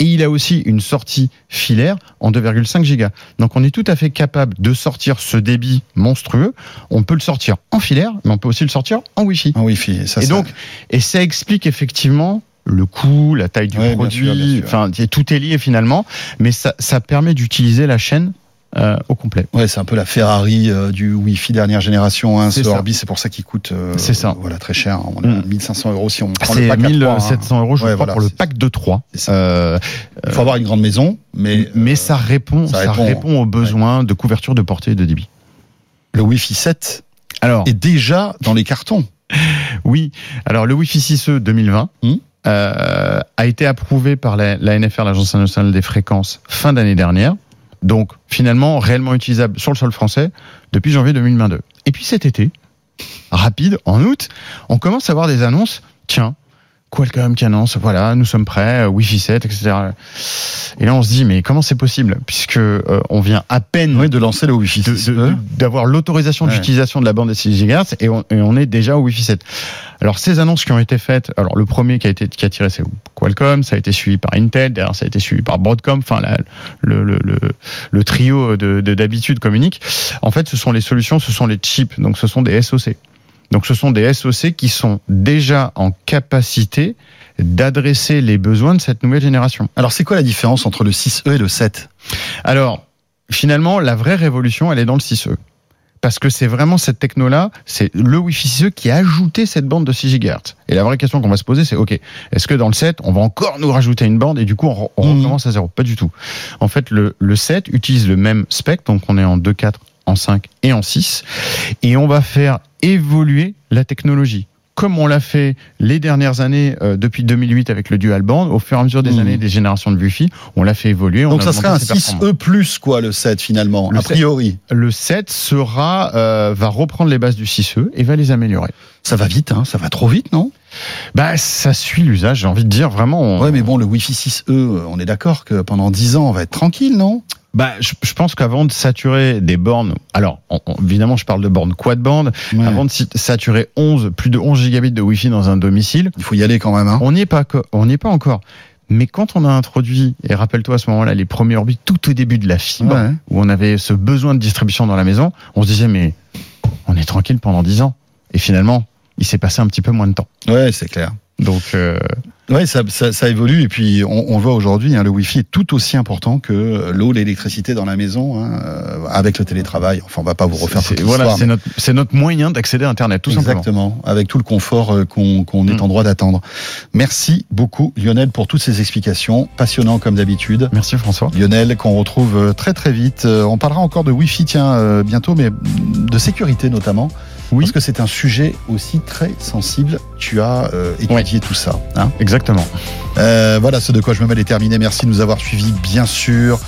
Et il a aussi une sortie filaire en 2,5 gigas. Donc on est tout à fait capable de sortir ce débit monstrueux. On peut le sortir en filaire, mais on peut aussi le sortir en Wi-Fi. En Wi-Fi. Ça, Et ça- donc, et ça explique effectivement le coût, la taille du Ouais, bien produit, sûr, bien sûr. enfin tout est lié finalement, mais ça, ça permet d'utiliser la chaîne euh, au complet. ouais, c'est un peu la Ferrari euh, du Wi-Fi dernière génération. Hein, C'est ce ça. Orbi, c'est pour ça qu'il coûte. euh, C'est ça. Voilà, très cher. On a Mm. 1500 euros si on prend le pack à 3. hein. 1700 euros, je Ouais, crois, voilà, pour le pack de 3. C'est ça. Euh, Il faut avoir une grande maison, mais, mais ça répond, ça ça répond, répond, aux besoins de couverture de portée et de débit. le Wi-Fi 7 Alors, est déjà dans les cartons. oui, alors le Wi-Fi 6E 2020 Hmm. euh, a été approuvé par la, la NFR, l'Agence nationale des fréquences, fin d'année dernière. Donc, finalement, réellement utilisable sur le sol français depuis janvier 2022. Et puis cet été, rapide, en août, on commence à avoir des annonces. Tiens, Qualcomm qui annonce, voilà, nous sommes prêts, euh, Wi-Fi 7, etc. Et là, on se dit, mais comment c'est possible? Puisque euh, on vient à peine Oui, de lancer le Wi-Fi de- 6. de- de- d'avoir l'autorisation Ouais. d'utilisation de la bande des 6 GHz et on, et on est déjà au Wi-Fi 7. Alors ces annonces qui ont été faites, alors le premier qui a été qui a tiré c'est Qualcomm, ça a été suivi par Intel, derrière ça a été suivi par Broadcom, enfin la- le, le, le, le trio de de- d'habitude communique. En fait, ce sont les solutions, ce sont les chips, donc ce sont des SoC. Donc ce sont des SoC qui sont déjà en capacité d'adresser les besoins de cette nouvelle génération. Alors, c'est quoi la différence entre le 6E et le 7 Alors, finalement, la vraie révolution, elle est dans le 6E. Parce que c'est vraiment cette techno-là, c'est le Wi-Fi 6E qui a ajouté cette bande de 6 GHz. Et la vraie question qu'on va se poser, c'est OK, est-ce que dans le 7, on va encore nous rajouter une bande et du coup, on, Mhm. recommence à zéro? Pas du tout. En fait, le, le 7 utilise le même spec, donc on est en 2, 4, en 5 et en 6. Et on va faire évoluer la technologie. Comme on l'a fait les dernières années, euh, depuis 2008 avec le dual band, au fur et à mesure des Mhm. années des générations de Wi-Fi, on l'a fait évoluer. on Donc, ça serait un augmenté ses performances. 6E plus, quoi, le 7, finalement, Le a priori. Le 7 sera, euh, va reprendre les bases du 6E et va les améliorer. Ça va vite, hein, ça va trop vite, non? Bah, ça suit l'usage, j'ai envie de dire vraiment. on- Ouais, mais bon, le Wi-Fi 6E, euh, on est d'accord que pendant 10 ans, on va être tranquille, non? Bah, je, je pense qu'avant de saturer des bornes, alors on- on- évidemment, je parle de bornes quad band, avant de saturer 11, plus de 11 gigabits de Wi-Fi dans un domicile, Il faut y aller quand même, hein. on n'y est pas, on n'y est pas encore. Mais quand on a introduit, et rappelle-toi à ce moment-là, les premiers orbites tout au début de la fibre, Ouais. où on avait ce besoin de distribution dans la maison, on se disait, mais on est tranquille pendant 10 ans. Et finalement, il s'est passé un petit peu moins de temps. Ouais, c'est clair. Donc, euh, Ouais, ça, ça, ça évolue et puis on, on le voit aujourd'hui, hein, le Wi-Fi est tout aussi important que l'eau, l'électricité dans la maison, hein, euh, avec le télétravail. Enfin, on va pas vous refaire toute voilà, c'est notre, notre moyen d'accéder à Internet, tout simplement. Exactement, avec tout le confort euh, qu'on qu'on est Mm. en droit d'attendre. Merci beaucoup Lionel pour toutes ces explications, passionnant comme d'habitude. Merci François. Lionel, qu'on retrouve euh, très très vite. On parlera encore de Wi-Fi, tiens, euh, bientôt, mais de sécurité notamment. Oui. Parce que c'est un sujet aussi très sensible. Tu as euh, étudié tout ça. Hein Exactement. euh, voilà, ce de quoi je me mêle est terminé. Merci de nous avoir suivis, bien sûr.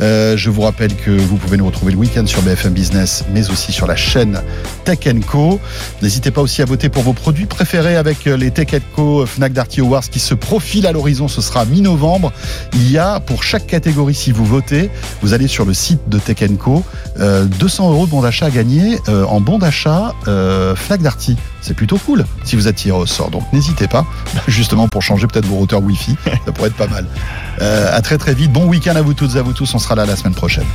Euh, je vous rappelle que vous pouvez nous retrouver le week-end sur BFM Business, mais aussi sur la chaîne Tech Co. N'hésitez pas aussi à voter pour vos produits préférés avec les Tech Co Fnac Darty Awards qui se profilent à l'horizon. Ce sera mi-novembre. Il y a pour chaque catégorie, si vous votez, vous allez sur le site de Tech Co, euh, 200 euros de bon d'achat à gagner en bon d'achat euh, Flag Darty. C'est plutôt cool si vous êtes tiré au sort. Donc n'hésitez pas, justement pour changer peut-être vos routeurs Wi-Fi, ça pourrait être pas mal. Euh, à très très vite. Bon week-end à vous toutes et à vous tous. On sera là la semaine prochaine.